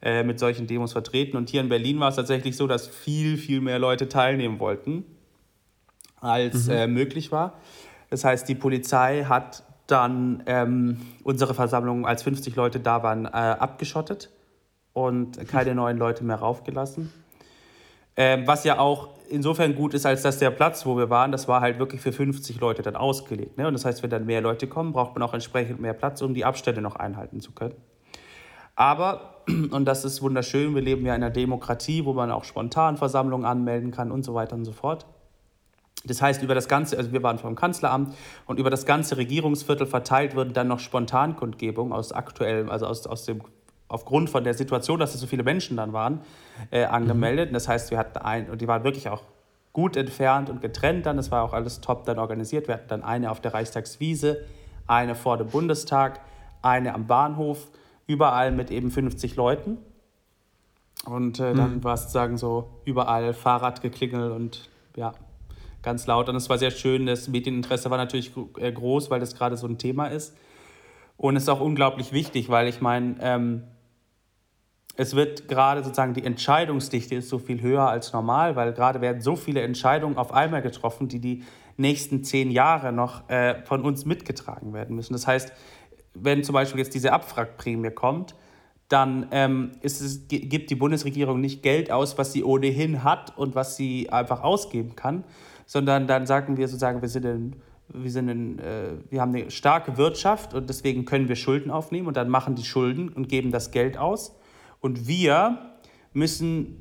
äh, mit solchen Demos vertreten. Und hier in Berlin war es tatsächlich so, dass viel, viel mehr Leute teilnehmen wollten, als mhm. äh, möglich war. Das heißt, die Polizei hat dann ähm, unsere Versammlung, als 50 Leute da waren, äh, abgeschottet und keine neuen Leute mehr raufgelassen. Ähm, was ja auch insofern gut ist, als dass der Platz, wo wir waren, das war halt wirklich für 50 Leute dann ausgelegt. Ne? Und das heißt, wenn dann mehr Leute kommen, braucht man auch entsprechend mehr Platz, um die Abstände noch einhalten zu können. Aber, und das ist wunderschön, wir leben ja in einer Demokratie, wo man auch spontan Versammlungen anmelden kann und so weiter und so fort. Das heißt, über das ganze, also wir waren vom Kanzleramt und über das ganze Regierungsviertel verteilt wurden dann noch Spontankundgebungen aus aktuellem, also aus, aus dem, aufgrund von der Situation, dass es so viele Menschen dann waren, äh, angemeldet. Mhm. Das heißt, wir hatten ein, und die waren wirklich auch gut entfernt und getrennt dann. Das war auch alles top dann organisiert. Wir hatten dann eine auf der Reichstagswiese, eine vor dem Bundestag, eine am Bahnhof, überall mit eben 50 Leuten. Und äh, dann mhm. war es sozusagen so überall Fahrradgeklingel und ja, ganz laut. Und es war sehr schön. Das Medieninteresse war natürlich äh, groß, weil das gerade so ein Thema ist. Und es ist auch unglaublich wichtig, weil ich meine, ähm, es wird gerade sozusagen die Entscheidungsdichte ist so viel höher als normal, weil gerade werden so viele Entscheidungen auf einmal getroffen, die die nächsten zehn Jahre noch äh, von uns mitgetragen werden müssen. Das heißt, wenn zum Beispiel jetzt diese Abwrackprämie kommt, dann ähm, ist es, gibt die Bundesregierung nicht Geld aus, was sie ohnehin hat und was sie einfach ausgeben kann, sondern dann sagen wir sozusagen, wir sind in, wir, sind in, äh, wir haben eine starke Wirtschaft und deswegen können wir Schulden aufnehmen und dann machen die Schulden und geben das Geld aus. Und wir müssen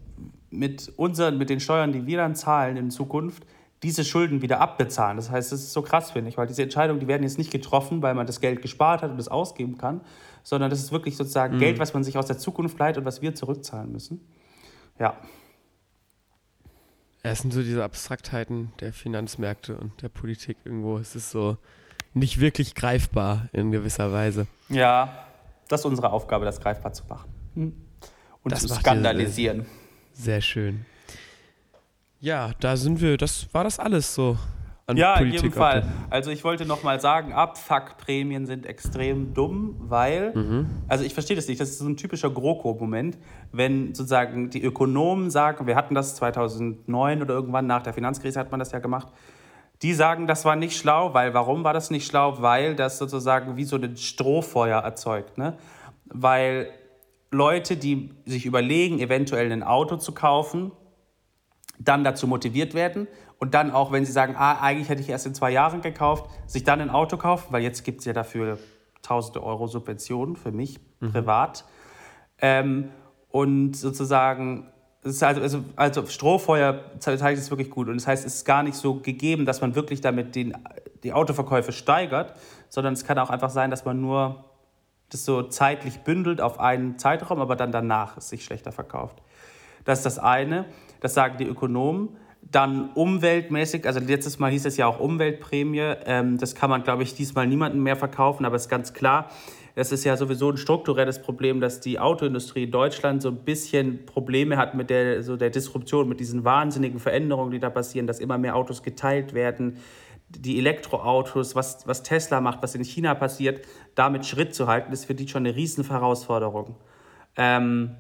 mit, unseren, mit den Steuern, die wir dann zahlen in Zukunft, diese Schulden wieder abbezahlen. Das heißt, das ist so krass, finde ich, weil diese Entscheidungen, die werden jetzt nicht getroffen, weil man das Geld gespart hat und es ausgeben kann, sondern das ist wirklich sozusagen mhm. Geld, was man sich aus der Zukunft leiht und was wir zurückzahlen müssen. Ja. Es sind so diese Abstraktheiten der Finanzmärkte und der Politik irgendwo. Es ist so nicht wirklich greifbar in gewisser Weise. Ja, das ist unsere Aufgabe, das greifbar zu machen. Hm. Und das zu skandalisieren. Sehr schön. Ja, da sind wir, das war das alles so. Ja, Politik in jedem Fall. Also ich wollte noch mal sagen, Abfuckprämien sind extrem dumm, weil, mhm. also ich verstehe das nicht, das ist so ein typischer GroKo-Moment, wenn sozusagen die Ökonomen sagen, wir hatten das 2009 oder irgendwann nach der Finanzkrise hat man das ja gemacht, die sagen, das war nicht schlau, weil warum war das nicht schlau? Weil das sozusagen wie so ein Strohfeuer erzeugt, ne? Weil Leute, die sich überlegen, eventuell ein Auto zu kaufen, dann dazu motiviert werden und dann auch, wenn sie sagen, ah, eigentlich hätte ich erst in zwei Jahren gekauft, sich dann ein Auto kaufen, weil jetzt gibt es ja dafür tausende Euro Subventionen für mich mhm. privat. Ähm, und sozusagen, also, also, also Strohfeuer zeigt es wirklich gut. Und das heißt, es ist gar nicht so gegeben, dass man wirklich damit den, die Autoverkäufe steigert, sondern es kann auch einfach sein, dass man nur das so zeitlich bündelt auf einen Zeitraum, aber dann danach es sich schlechter verkauft. Das ist das eine, das sagen die Ökonomen. Dann umweltmäßig, also letztes Mal hieß es ja auch Umweltprämie, ähm, das kann man, glaube ich, diesmal niemandem mehr verkaufen, aber es ist ganz klar, es ist ja sowieso ein strukturelles Problem, dass die Autoindustrie in Deutschland so ein bisschen Probleme hat mit der, so der Disruption, mit diesen wahnsinnigen Veränderungen, die da passieren, dass immer mehr Autos geteilt werden, die Elektroautos, was, was Tesla macht, was in China passiert, damit Schritt zu halten, ist für die schon eine Riesenherausforderung. Ähm,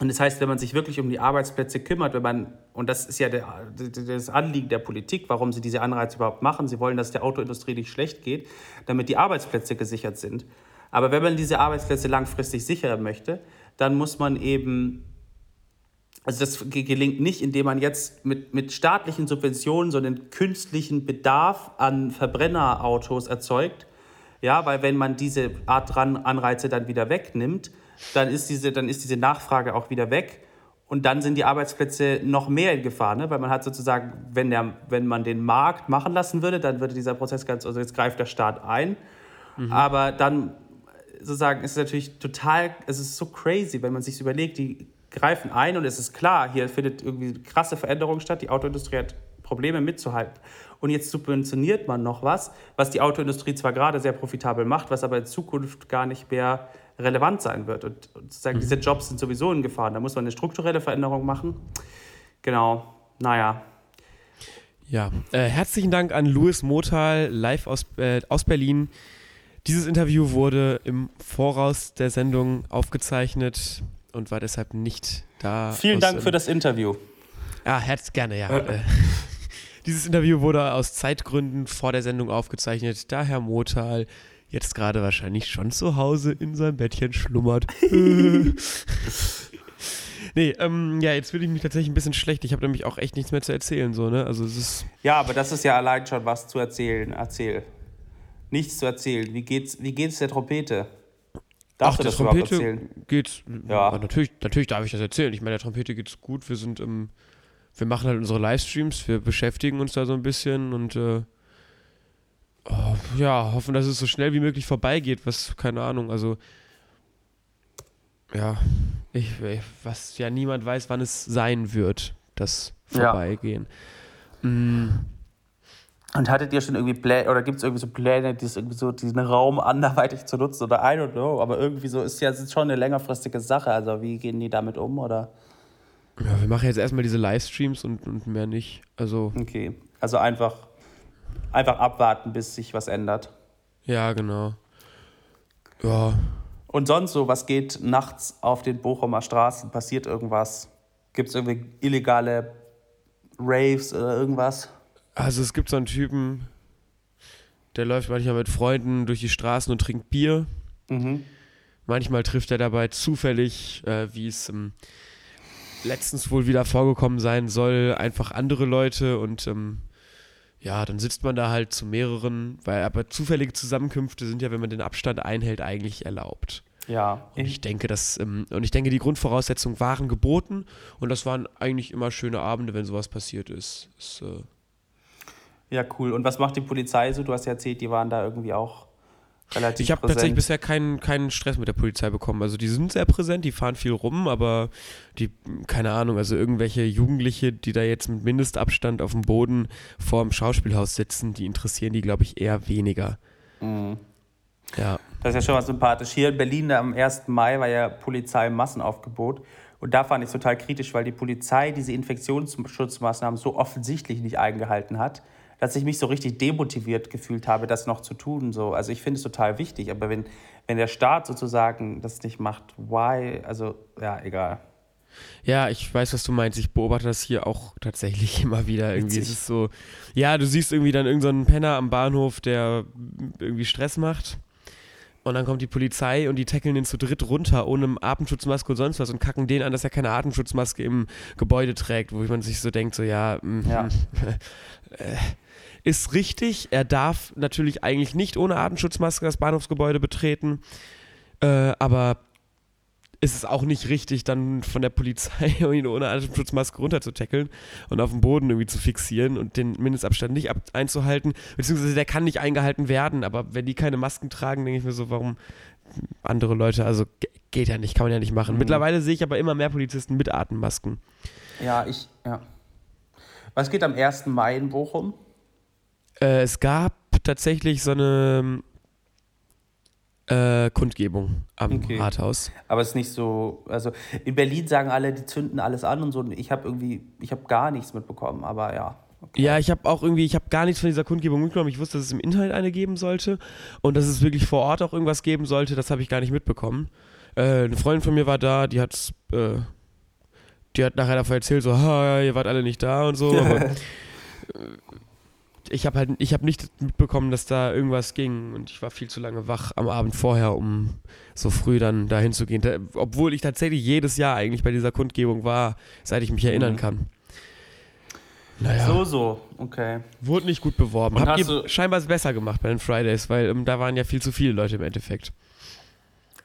und das heißt, wenn man sich wirklich um die Arbeitsplätze kümmert, wenn man, und das ist ja der, das Anliegen der Politik, warum sie diese Anreize überhaupt machen, sie wollen, dass der Autoindustrie nicht schlecht geht, damit die Arbeitsplätze gesichert sind. Aber wenn man diese Arbeitsplätze langfristig sichern möchte, dann muss man eben, also das gelingt nicht, indem man jetzt mit, mit staatlichen Subventionen so einen künstlichen Bedarf an Verbrennerautos erzeugt. Ja, weil wenn man diese Art Anreize dann wieder wegnimmt, dann ist diese, dann ist diese Nachfrage auch wieder weg. Und dann sind die Arbeitsplätze noch mehr in Gefahr, ne? weil man hat sozusagen, wenn, der, wenn man den Markt machen lassen würde, dann würde dieser Prozess ganz, also jetzt greift der Staat ein. Mhm. Aber dann sozusagen ist es natürlich total, es ist so crazy, wenn man sich überlegt, die greifen ein und es ist klar, hier findet irgendwie krasse Veränderung statt, die Autoindustrie hat Probleme mitzuhalten. Und jetzt subventioniert man noch was, was die Autoindustrie zwar gerade sehr profitabel macht, was aber in Zukunft gar nicht mehr relevant sein wird. Und, sozusagen mhm. diese Jobs sind sowieso in Gefahr. Da muss man eine strukturelle Veränderung machen. Genau, naja. Ja, äh, herzlichen Dank an Louis Motal, live aus, äh, aus Berlin. Dieses Interview wurde im Voraus der Sendung aufgezeichnet und war deshalb nicht da. Vielen aus, Dank ähm, für das Interview. Ja, herz gerne, ja. Äh, dieses Interview wurde aus Zeitgründen vor der Sendung aufgezeichnet, da Herr Motal jetzt gerade wahrscheinlich schon zu Hause in seinem Bettchen schlummert. nee, ähm, ja, jetzt fühle ich mich tatsächlich ein bisschen schlecht. Ich habe nämlich auch echt nichts mehr zu erzählen, so, ne? Also es ist. Ja, aber das ist ja allein schon was zu erzählen. Erzähl. Nichts zu erzählen. Wie geht's, wie geht's der Trompete? Darfst Ach, du das Trompete erzählen? Geht. Ja. Natürlich, natürlich darf ich das erzählen. Ich meine, der Trompete geht's gut. Wir sind im. wir machen halt unsere Livestreams, wir beschäftigen uns da so ein bisschen und äh, Oh, ja, hoffen, dass es so schnell wie möglich vorbeigeht, was, keine Ahnung, also ja, ich, was ja niemand weiß, wann es sein wird, das Vorbeigehen. Ja. Mm. Und hattet ihr schon irgendwie Pläne, oder gibt es irgendwie so Pläne, dies, irgendwie so diesen Raum anderweitig zu nutzen oder I don't know, aber irgendwie so ist ja ist schon eine längerfristige Sache, also wie gehen die damit um oder? Ja, wir machen jetzt erstmal diese Livestreams und, und mehr nicht, also. Okay, also einfach einfach abwarten, bis sich was ändert. Ja, genau. Ja. Und sonst so, was geht nachts auf den Bochumer Straßen? Passiert irgendwas? Gibt es irgendwie illegale Raves oder irgendwas? Also es gibt so einen Typen, der läuft manchmal mit Freunden durch die Straßen und trinkt Bier. Mhm. Manchmal trifft er dabei zufällig, äh, wie es ähm, letztens wohl wieder vorgekommen sein soll, einfach andere Leute und ähm, ja, dann sitzt man da halt zu mehreren, weil aber zufällige Zusammenkünfte sind ja, wenn man den Abstand einhält, eigentlich erlaubt. Ja. Und ich denke, dass, ähm, und ich denke, die Grundvoraussetzungen waren geboten und das waren eigentlich immer schöne Abende, wenn sowas passiert ist. Es, äh, Ja, cool. Und was macht die Polizei so? Du hast ja erzählt, die waren da irgendwie auch relativ Ich habe tatsächlich bisher keinen, keinen Stress mit der Polizei bekommen. Also die sind sehr präsent, die fahren viel rum, aber die, keine Ahnung, also irgendwelche Jugendliche, die da jetzt mit Mindestabstand auf dem Boden vor dem Schauspielhaus sitzen, die interessieren die, glaube ich, eher weniger. Mhm. Ja. Das ist ja schon mal sympathisch. Hier in Berlin am 1. Mai war ja Polizei-Massenaufgebot. Und da fand ich es total kritisch, weil die Polizei diese Infektionsschutzmaßnahmen so offensichtlich nicht eingehalten hat, dass ich mich so richtig demotiviert gefühlt habe, das noch zu tun. So. Also ich finde es total wichtig, aber wenn, wenn der Staat sozusagen das nicht macht, why? Also ja, egal. Ja, ich weiß, was du meinst. Ich beobachte das hier auch tatsächlich immer wieder. Irgendwie Witzig. ist es so, ja, du siehst irgendwie dann irgendeinen so Penner am Bahnhof, der irgendwie Stress macht. Und dann kommt die Polizei und die tackeln den zu dritt runter, ohne Atemschutzmaske und sonst was und kacken den an, dass er keine Atemschutzmaske im Gebäude trägt, wo man sich so denkt, so ja, mm, Ja. äh, ist richtig. Er darf natürlich eigentlich nicht ohne Atemschutzmaske das Bahnhofsgebäude betreten, äh, aber ist es auch nicht richtig, dann von der Polizei ihn ohne Atemschutzmaske runterzutackeln und auf dem Boden irgendwie zu fixieren und den Mindestabstand nicht einzuhalten. Beziehungsweise der kann nicht eingehalten werden, aber wenn die keine Masken tragen, denke ich mir so, warum andere Leute, also ge- geht ja nicht, kann man ja nicht machen. Mhm. Mittlerweile sehe ich aber immer mehr Polizisten mit Atemmasken. Ja, ich, ja. Was geht am 1. Mai in Bochum? Äh, es gab tatsächlich so eine äh, Kundgebung am Okay. Rathaus. Aber es ist nicht so, also in Berlin sagen alle, die zünden alles an und so. Und ich habe irgendwie, ich habe gar nichts mitbekommen, aber ja. Okay. Ja, ich habe auch irgendwie, ich habe gar nichts von dieser Kundgebung mitgenommen. Ich wusste, dass es im Inhalt eine geben sollte und dass es wirklich vor Ort auch irgendwas geben sollte. Das habe ich gar nicht mitbekommen. Äh, eine Freundin von mir war da, die hat, äh, die hat nachher davon erzählt, so, ha, ihr wart alle nicht da und so. Aber, ich habe halt, ich habe nicht mitbekommen, dass da irgendwas ging und ich war viel zu lange wach am Abend vorher, um so früh dann dahin zu gehen. Da, obwohl ich tatsächlich jedes Jahr eigentlich bei dieser Kundgebung war, seit ich mich erinnern Mhm. kann. Naja. So, so, okay. Wurde nicht gut beworben. Und Habt ihr scheinbar besser gemacht bei den Fridays, weil ähm, da waren ja viel zu viele Leute im Endeffekt.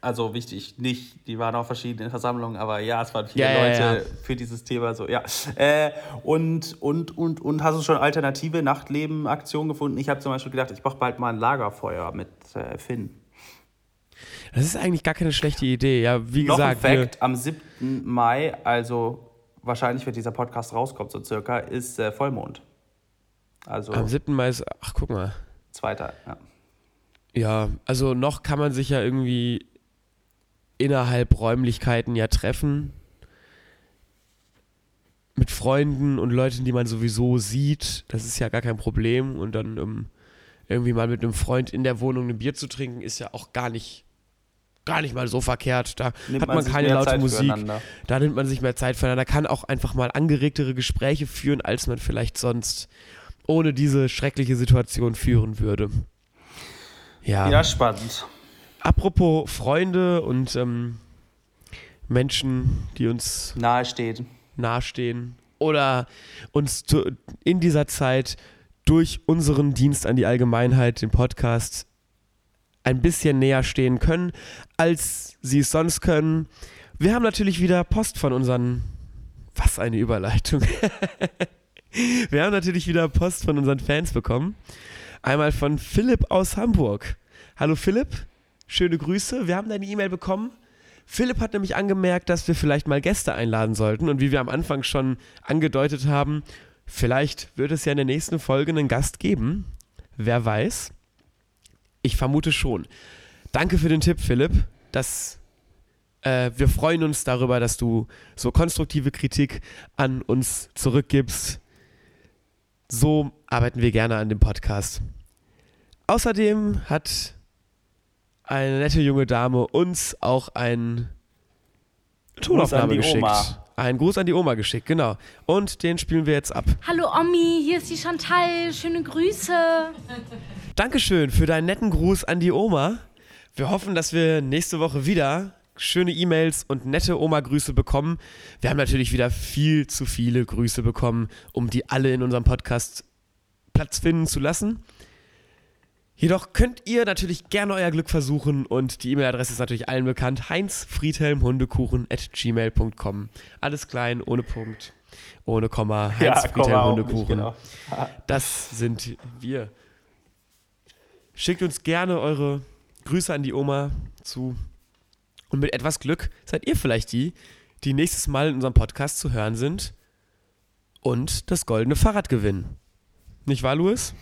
Also wichtig, nicht, die waren auch verschiedene Versammlungen, aber ja, es waren viele ja, Leute ja. für dieses Thema so, ja. Äh, und, und, und, und hast du schon alternative Nachtleben-Aktionen gefunden? Ich habe zum Beispiel gedacht, ich mache bald mal ein Lagerfeuer mit äh, Finn. Das ist eigentlich gar keine schlechte Idee. Ja, wie Noch gesagt, ein Fact, am 7. Mai, also wahrscheinlich, wenn dieser Podcast rauskommt, so circa, ist äh, Vollmond. Also am 7. Mai ist, ach guck mal. zweiter, ja. Ja, also noch kann man sich ja irgendwie innerhalb Räumlichkeiten ja treffen. Mit Freunden und Leuten, die man sowieso sieht. Das ist ja gar kein Problem. Und dann ähm, irgendwie mal mit einem Freund in der Wohnung ein Bier zu trinken, ist ja auch gar nicht, gar nicht mal so verkehrt. Da Nimmt hat man sich keine laute Zeit Musik. Da nimmt man sich mehr Zeit füreinander, kann auch einfach mal angeregtere Gespräche führen, als man vielleicht sonst ohne diese schreckliche Situation führen würde. Ja. Ja, spannend. Apropos Freunde und ähm, Menschen, die uns Nahe steht. nahestehen oder uns in dieser Zeit durch unseren Dienst an die Allgemeinheit, den Podcast, ein bisschen näher stehen können, als sie es sonst können. Wir haben natürlich wieder Post von unseren. Was eine Überleitung. Wir haben natürlich wieder Post von unseren Fans bekommen. Einmal von Philipp aus Hamburg. Hallo Philipp, schöne Grüße. Wir haben deine E-Mail bekommen. Philipp hat nämlich angemerkt, dass wir vielleicht mal Gäste einladen sollten. Und wie wir am Anfang schon angedeutet haben, vielleicht wird es ja in der nächsten Folge einen Gast geben. Wer weiß? Ich vermute schon. Danke für den Tipp, Philipp. Das, äh, wir freuen uns darüber, dass du so konstruktive Kritik an uns zurückgibst. So arbeiten wir gerne an dem Podcast. Außerdem hat eine nette junge Dame uns auch ein Tonaufnahme die geschickt. Oma. Ein Gruß an die Oma geschickt, genau. Und den spielen wir jetzt ab. Hallo Omi, hier ist die Chantal. Schöne Grüße. Dankeschön für deinen netten Gruß an die Oma. Wir hoffen, dass wir nächste Woche wieder schöne E-Mails und nette Oma-Grüße bekommen. Wir haben natürlich wieder viel zu viele Grüße bekommen, um die alle in unserem Podcast Platz finden zu lassen. Jedoch könnt ihr natürlich gerne euer Glück versuchen und die E-Mail-Adresse ist natürlich allen bekannt. heinzfriedhelmhundekuchen at gmail.com. Alles klein, ohne Punkt. Ohne Komma, Heinz Ja, Friedhelm Hundekuchen. genau. Das sind wir. Schickt uns gerne eure Grüße an die Oma zu. Und mit etwas Glück seid ihr vielleicht die, die nächstes Mal in unserem Podcast zu hören sind und das goldene Fahrrad gewinnen. Nicht wahr, Louis?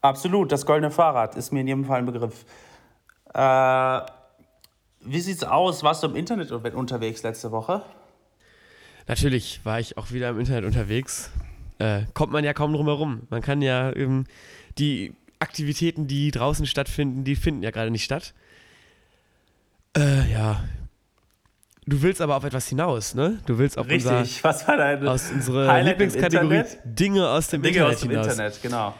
Absolut, das goldene Fahrrad ist mir in jedem Fall ein Begriff. Äh, wie sieht's aus? Warst du im Internet unterwegs letzte Woche? Natürlich war ich auch wieder im Internet unterwegs. Äh, kommt man ja kaum drum herum. Man kann ja ähm, die Aktivitäten, die draußen stattfinden, die finden ja gerade nicht statt. Äh, ja. Du willst aber auf etwas hinaus, ne? Du willst auf unser, Richtig. Was war dein aus unserer Highlight Lieblingskategorie? Dinge aus dem Dinge Internet aus dem hinaus. Internet, genau.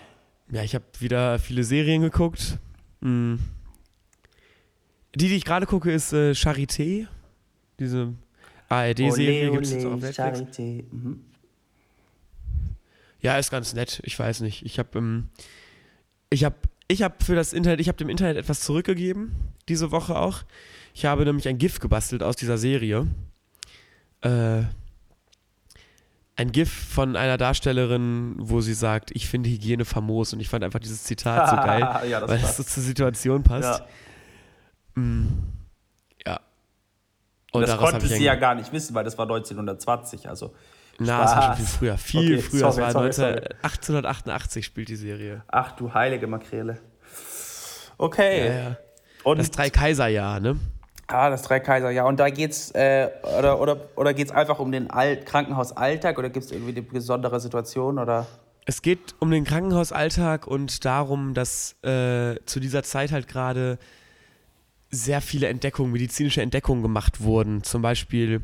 Ja, ich habe wieder viele Serien geguckt. Hm. Die, die ich gerade gucke, ist äh, Charité. Diese ARD-Serie gibt es jetzt auch auf Netflix. Charité. Mhm. Ja, ist ganz nett. Ich weiß nicht. Ich habe ähm, ich habe ich habe für das Internet, ich habe dem Internet etwas zurückgegeben diese Woche auch. Ich habe nämlich ein GIF gebastelt aus dieser Serie. Äh, ein GIF von einer Darstellerin, wo sie sagt, ich finde Hygiene famos und ich fand einfach dieses Zitat so geil, ja, das weil es so zur Situation passt. Ja. Mm, ja. Und das konnte ich sie ja gar nicht wissen, weil das war 1920. Also, Na, es war schon viel Spaß. früher. Viel Okay, früher. sorry, es war sorry, 19, 1888 spielt die Serie. ach du heilige Makrele. Okay. Ja, ja. Und Das Drei-Kaiser-Jahr, ne? Ah, das Dreikaiser, ja. Und da geht's, äh, oder, oder, oder geht's einfach um den Alt Krankenhausalltag oder gibt es irgendwie eine besondere Situation oder? Es geht um den Krankenhausalltag und darum, dass äh, zu dieser Zeit halt gerade sehr viele Entdeckungen, medizinische Entdeckungen gemacht wurden. Zum Beispiel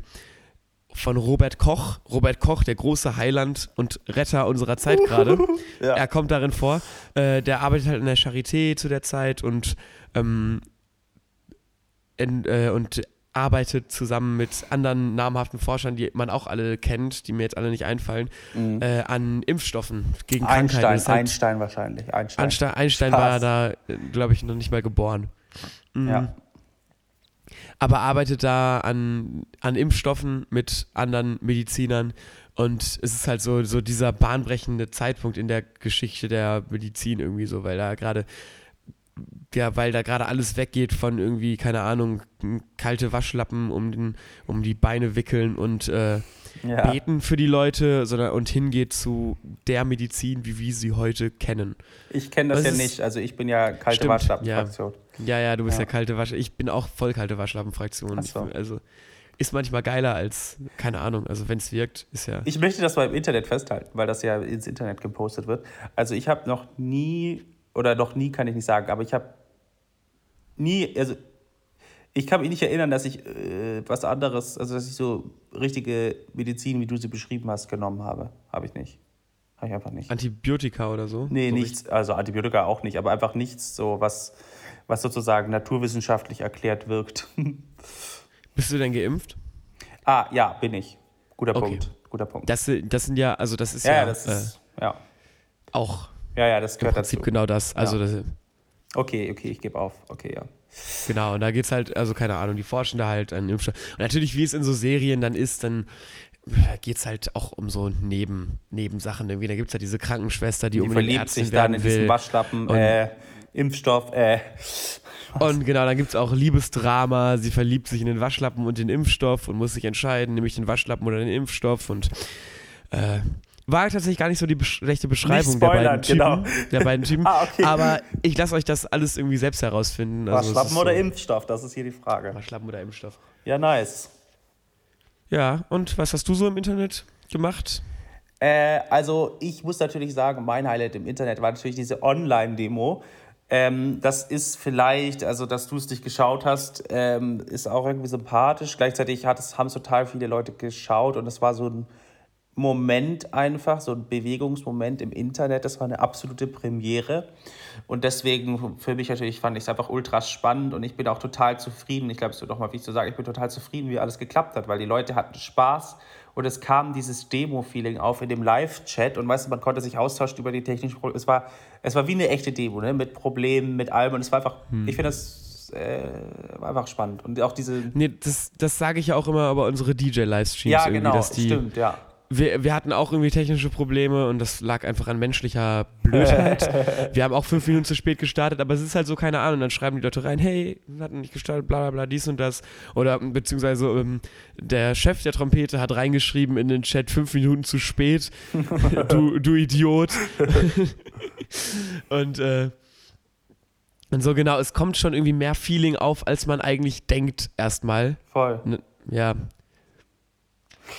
von Robert Koch. Robert Koch, der große Heiland und Retter unserer Zeit gerade. Ja. Er kommt darin vor. Äh, der arbeitet halt in der Charité zu der Zeit und, ähm, in, äh, und arbeitet zusammen mit anderen namhaften Forschern, die man auch alle kennt, die mir jetzt alle nicht einfallen, äh, an Impfstoffen gegen Krankheiten. Mhm. Einstein, ist halt- Einstein wahrscheinlich. Einstein. Einstein, Einstein war da, glaube ich, noch nicht mal geboren. Mhm. Ja. Aber arbeitet da an, an Impfstoffen mit anderen Medizinern. Und es ist halt so, so dieser bahnbrechende Zeitpunkt in der Geschichte der Medizin irgendwie so, weil da gerade, ja, weil da gerade alles weggeht von irgendwie, keine Ahnung, kalte Waschlappen um, den, um die Beine wickeln und äh, Ja. beten für die Leute, sondern und hingeht zu der Medizin, wie wir sie heute kennen. Ich kenne das Was ja nicht. Also ich bin ja kalte Waschlappen-Fraktion. Ja, ja, du bist ja, Ja. kalte Wasch. Ich bin auch voll kalte Waschlappen-Fraktion. So. Also ist manchmal geiler als, keine Ahnung, also wenn es wirkt, ist ja. Ich möchte das mal im Internet festhalten, weil das ja ins Internet gepostet wird. Also ich habe noch nie, oder noch nie kann ich nicht sagen, aber ich habe nie, also ich kann mich nicht erinnern, dass ich äh, was anderes, also dass ich so richtige Medizin, wie du sie beschrieben hast, genommen habe. Habe ich nicht. Habe ich einfach nicht. Antibiotika oder so? Nee, so nichts, also Antibiotika auch nicht, aber einfach nichts, so was, was sozusagen naturwissenschaftlich erklärt wirkt. Bist du denn geimpft? ah, ja, bin ich. Guter Okay. Punkt. Guter Punkt. Das, das sind ja, also das ist ja, ja, das ist, ja. äh, auch Ja, ja, das im gehört Prinzip dazu. genau das. Also Ja. das, Okay, okay, ich gebe auf. Okay, ja. genau, und da geht's halt, also keine Ahnung, die forschen da halt an Impfstoff. Und natürlich, wie es in so Serien dann ist, dann geht es halt auch um so Neben, Nebensachen irgendwie. Da gibt es halt diese Krankenschwester, die, Die unbedingt verliebt Ärztin sich dann in diesen will. Waschlappen, Und- äh, Impfstoff, äh. Und genau, dann gibt es auch Liebesdrama. Sie verliebt sich in den Waschlappen und den Impfstoff und muss sich entscheiden, nämlich den Waschlappen oder den Impfstoff. Und äh, war tatsächlich gar nicht so die schlechte Beschreibung der beiden Typen. genau. Der beiden Typen. Ah, okay. Aber ich lasse euch das alles irgendwie selbst herausfinden. Also es Waschlappen ist oder so, Impfstoff, das ist hier die Frage. Waschlappen oder Impfstoff. Ja, nice. Ja, und was hast du so im Internet gemacht? Äh, also ich muss natürlich sagen, mein Highlight im Internet war natürlich diese Online-Demo. Ähm, das ist vielleicht, also dass du es nicht geschaut hast, ähm, ist auch irgendwie sympathisch. Gleichzeitig hat es, haben es total viele Leute geschaut und es war so ein Moment einfach, so ein Bewegungsmoment im Internet. Das war eine absolute Premiere. Und deswegen für mich natürlich fand ich es einfach ultra spannend und ich bin auch total zufrieden. Ich glaube, es wird auch mal wichtig zu sagen, ich bin total zufrieden, wie alles geklappt hat, weil die Leute hatten Spaß und es kam dieses Demo-Feeling auf in dem Live-Chat und weißt du, man konnte sich austauschen über die technischen Probleme. Es war, es war wie eine echte Demo, ne? mit Problemen, mit allem und es war einfach, ich finde das äh, war einfach spannend. Und auch diese, Nee, das, das sage ich ja auch immer über unsere DJ-Livestreams ja genau, dass die, stimmt, ja. Wir, wir hatten auch irgendwie technische Probleme und das lag einfach an menschlicher Blödheit. wir haben auch fünf Minuten zu spät gestartet, aber es ist halt so, keine Ahnung. Dann schreiben die Leute rein, hey, wir hatten nicht gestartet, bla bla bla, dies und das. Oder beziehungsweise ähm, der Chef der Trompete hat reingeschrieben in den Chat, fünf Minuten zu spät, du, du Idiot. und äh, und so genau, es kommt schon irgendwie mehr Feeling auf, als man eigentlich denkt erstmal. Voll. Ne, ja.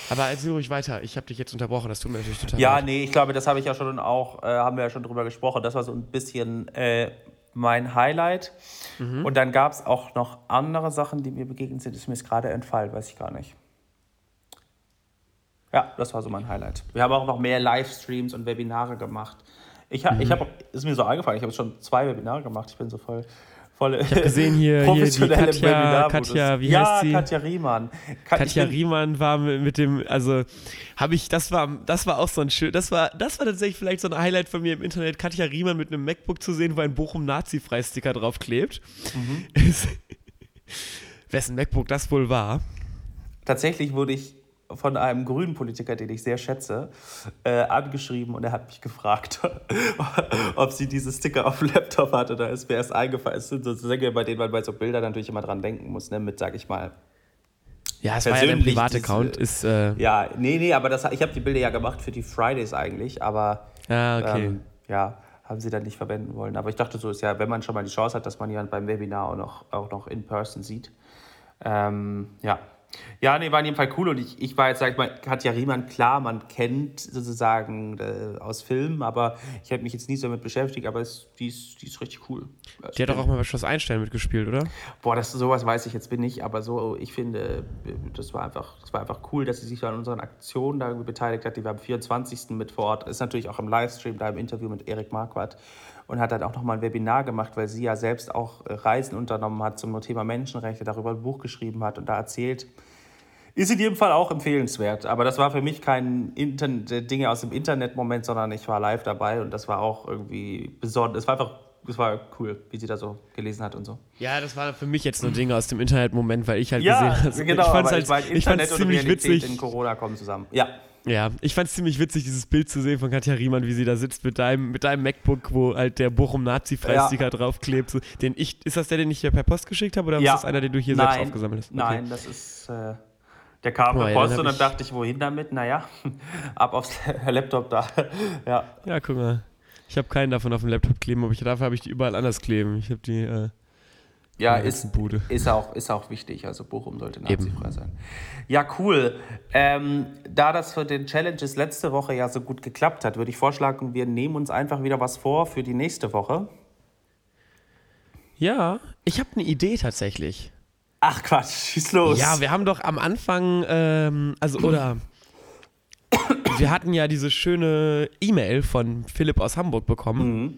Aber erzähl ruhig weiter. Ich habe dich jetzt unterbrochen. Das tut mir natürlich total Ja, leid. nee, ich glaube, das habe ich ja schon auch, äh, haben wir ja schon drüber gesprochen. Das war so ein bisschen äh, mein Highlight. Mhm. Und dann gab es auch noch andere Sachen, die mir begegnet sind. Ist mir jetzt gerade entfallen, weiß ich gar nicht. Ja, das war so mein Highlight. Wir haben auch noch mehr Livestreams und Webinare gemacht. Ich, ha, Mhm. ich habe, ist mir so eingefallen, ich habe schon zwei Webinare gemacht. Ich bin so voll. Voll Ich habe gesehen hier, hier die Katja, Katja, wie ja, heißt sie? Katja Riemann. Ka- Katja Riemann war mit, dem, also habe ich, das war, das war auch so ein schön, das war, das war tatsächlich vielleicht so ein Highlight von mir im Internet, Katja Riemann mit einem MacBook zu sehen, wo ein Bochum Nazi-Freisticker draufklebt. Mhm. Wessen MacBook das wohl war? Tatsächlich wurde ich von einem grünen Politiker, den ich sehr schätze, äh, angeschrieben und er hat mich gefragt, ob sie diese Sticker auf dem Laptop hat oder ist mir erst eingefallen. Es sind so Dinge, bei denen man bei so Bildern natürlich immer dran denken muss, ne? mit, sag ich mal. Ja, es war ja dein Persönlich Privataccount, ist, äh, Ja, nee, nee, aber das, ich habe die Bilder ja gemacht für die Fridays eigentlich, aber ah, okay. ähm, ja, haben sie dann nicht verwenden wollen. Aber ich dachte so, ist ja, wenn man schon mal die Chance hat, dass man jemanden beim Webinar auch noch, auch noch in person sieht. Ähm, ja. Ja, nee, war in jedem Fall cool und ich, ich war jetzt, sag ich mal, Katja Riemann, klar, man kennt sozusagen äh, aus Filmen, aber ich habe mich jetzt nie so damit beschäftigt, aber es, die, ist, die ist richtig cool. Die hat doch auch mal bei Schloss Einstein mitgespielt, oder? Boah, das, sowas weiß ich jetzt bin ich, aber so, ich finde, das war einfach, das war einfach cool, dass sie sich an unseren Aktionen da beteiligt hat. Die war am 24. mit vor Ort, ist natürlich auch im Livestream, da im Interview mit Erik Marquardt und hat dann auch nochmal ein Webinar gemacht, weil sie ja selbst auch äh, Reisen unternommen hat zum Thema Menschenrechte, darüber ein Buch geschrieben hat und da erzählt. Ist in jedem Fall auch empfehlenswert, aber das war für mich kein Internet, äh, Dinge aus dem Internet-Moment, sondern ich war live dabei und das war auch irgendwie besonders. Es war einfach, es war cool, wie sie da so gelesen hat und so. Ja, das war für mich jetzt nur Dinge aus dem Internet-Moment, weil ich halt Ja, gesehen habe. genau, ich aber halt, ich meine, ich fand's Internet und ziemlich Realität witzig. in Corona kommen zusammen. Ja, Ja, ich fand es ziemlich witzig, dieses Bild zu sehen von Katja Riemann, wie sie da sitzt mit deinem, mit deinem MacBook, wo halt der Bochum Nazi-Freisticker draufklebt. So, den ich, ist das der, den ich dir per Post geschickt habe oder Ja. ist das einer, den du hier Nein, selbst aufgesammelt hast? Okay. Nein, das ist. Äh, der kam per ja, Post dann und dann ich- dachte ich, wohin damit? Naja, ab aufs Laptop da. ja. Ja, guck mal. Ich habe keinen davon auf dem Laptop kleben, aber ich, dafür habe ich die überall anders kleben. Ich habe die äh, Ja, ist, ist, auch, ist auch wichtig. Also Bochum sollte nazifrei sein. Ja, cool. Ähm, da das für den Challenges letzte Woche ja so gut geklappt hat, würde ich vorschlagen, wir nehmen uns einfach wieder was vor für die nächste Woche. Ja, ich habe eine Idee tatsächlich. Ach Quatsch, schieß los. Ja, wir haben doch am Anfang, ähm, also oder wir hatten ja diese schöne E-Mail von Philipp aus Hamburg bekommen. Mhm.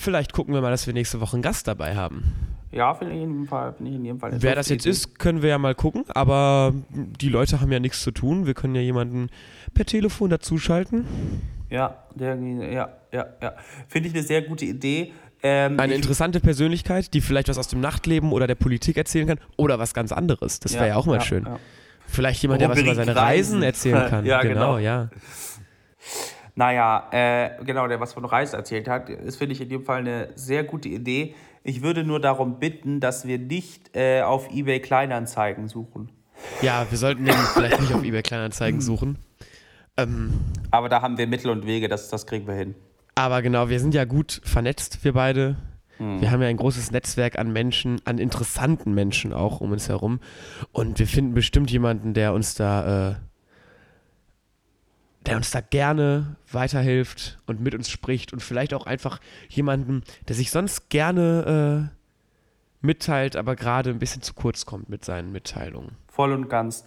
Vielleicht gucken wir mal, dass wir nächste Woche einen Gast dabei haben. Ja, finde ich in jedem Fall. Ich in jedem Fall Wer das jetzt ist, können wir ja mal gucken, aber die Leute haben ja nichts zu tun. Wir können ja jemanden per Telefon dazuschalten. Ja, der, ja, ja, ja. Finde ich eine sehr gute Idee. Ähm, Eine interessante Persönlichkeit, die vielleicht was aus dem Nachtleben oder der Politik erzählen kann oder was ganz anderes. Das wäre ja, auch mal schön. ja. Vielleicht jemand, der was über seine Reisen Reisen. erzählen kann. Ja, genau, genau. ja. Naja, äh, genau, der was von Reis erzählt hat, ist, finde ich, in dem Fall eine sehr gute Idee. Ich würde nur darum bitten, dass wir nicht äh, auf eBay Kleinanzeigen suchen. Ja, wir sollten den vielleicht nicht auf eBay Kleinanzeigen suchen. Ähm, Aber da haben wir Mittel und Wege, das, das kriegen wir hin. aber genau, wir sind ja gut vernetzt, wir beide. Wir haben ja ein großes Netzwerk an Menschen, an interessanten Menschen auch um uns herum. Und wir finden bestimmt jemanden, der uns da, äh, der uns da gerne weiterhilft und mit uns spricht. Und vielleicht auch einfach jemanden, der sich sonst gerne äh, mitteilt, aber gerade ein bisschen zu kurz kommt mit seinen Mitteilungen. Voll und ganz.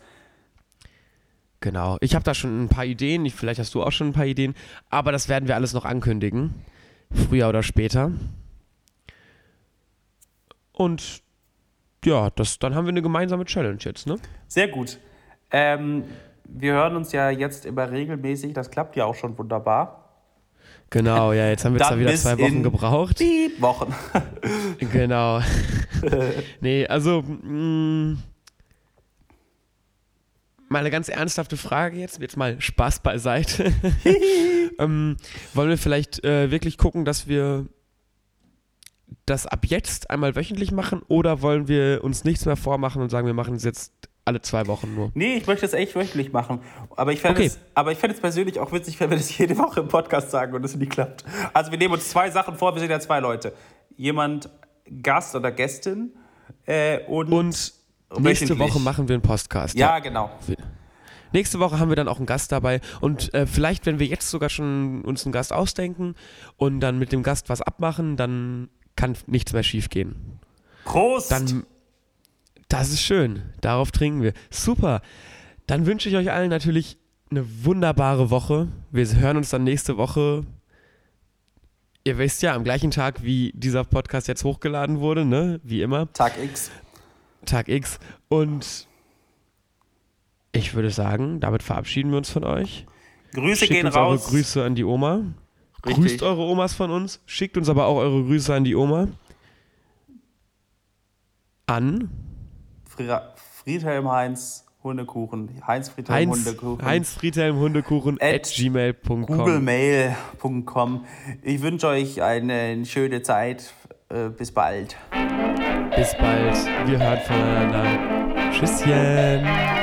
Genau. Ich habe da schon ein paar Ideen. Ich, vielleicht hast du auch schon ein paar Ideen. Aber das werden wir alles noch ankündigen. Früher oder später. Und ja, das, dann haben wir eine gemeinsame Challenge jetzt, ne? Sehr gut. Ähm, wir hören uns ja jetzt immer regelmäßig, das klappt ja auch schon wunderbar. Genau, ja, jetzt haben wir zwar wieder zwei Wochen gebraucht. Piep, Wochen. Genau. nee, also mh, mal eine ganz ernsthafte Frage jetzt, jetzt mal Spaß beiseite. ähm, wollen wir vielleicht äh, wirklich gucken, dass wir das ab jetzt einmal wöchentlich machen oder wollen wir uns nichts mehr vormachen und sagen, wir machen es jetzt alle zwei Wochen nur? Nee, ich möchte es echt wöchentlich machen. Aber ich fände Okay. es, aber ich fände es persönlich auch witzig, wenn wir das jede Woche im Podcast sagen und es nie klappt. Also wir nehmen uns zwei Sachen vor, wir sind ja zwei Leute. Jemand Gast oder Gästin äh, und, Und nächste. Woche machen wir einen Podcast. Ja, genau. Nächste Woche haben wir dann auch einen Gast dabei und äh, vielleicht, wenn wir jetzt sogar schon uns einen Gast ausdenken und dann mit dem Gast was abmachen, dann kann nichts mehr schief gehen. Prost! Dann, das ist schön. Darauf trinken wir. Super. Dann wünsche ich euch allen natürlich eine wunderbare Woche. Wir hören uns dann nächste Woche. Ihr wisst ja, am gleichen Tag, wie dieser Podcast jetzt hochgeladen wurde, ne? Wie immer. Tag X. Tag X. Und ich würde sagen, damit verabschieden wir uns von euch. Grüße Schickt gehen uns raus. eure Grüße an die Oma. Richtig. Grüßt eure Omas von uns. Schickt uns aber auch eure Grüße an die Oma. An Friedhelm Heinz Hundekuchen. Heinz Friedhelm Heinz, Hundekuchen. Heinz Friedhelm Hundekuchen At at gmail.com. googlemail.com. Ich wünsche euch eine schöne Zeit. Äh, Bis bald. Bis bald. Wir hören voneinander. Tschüsschen.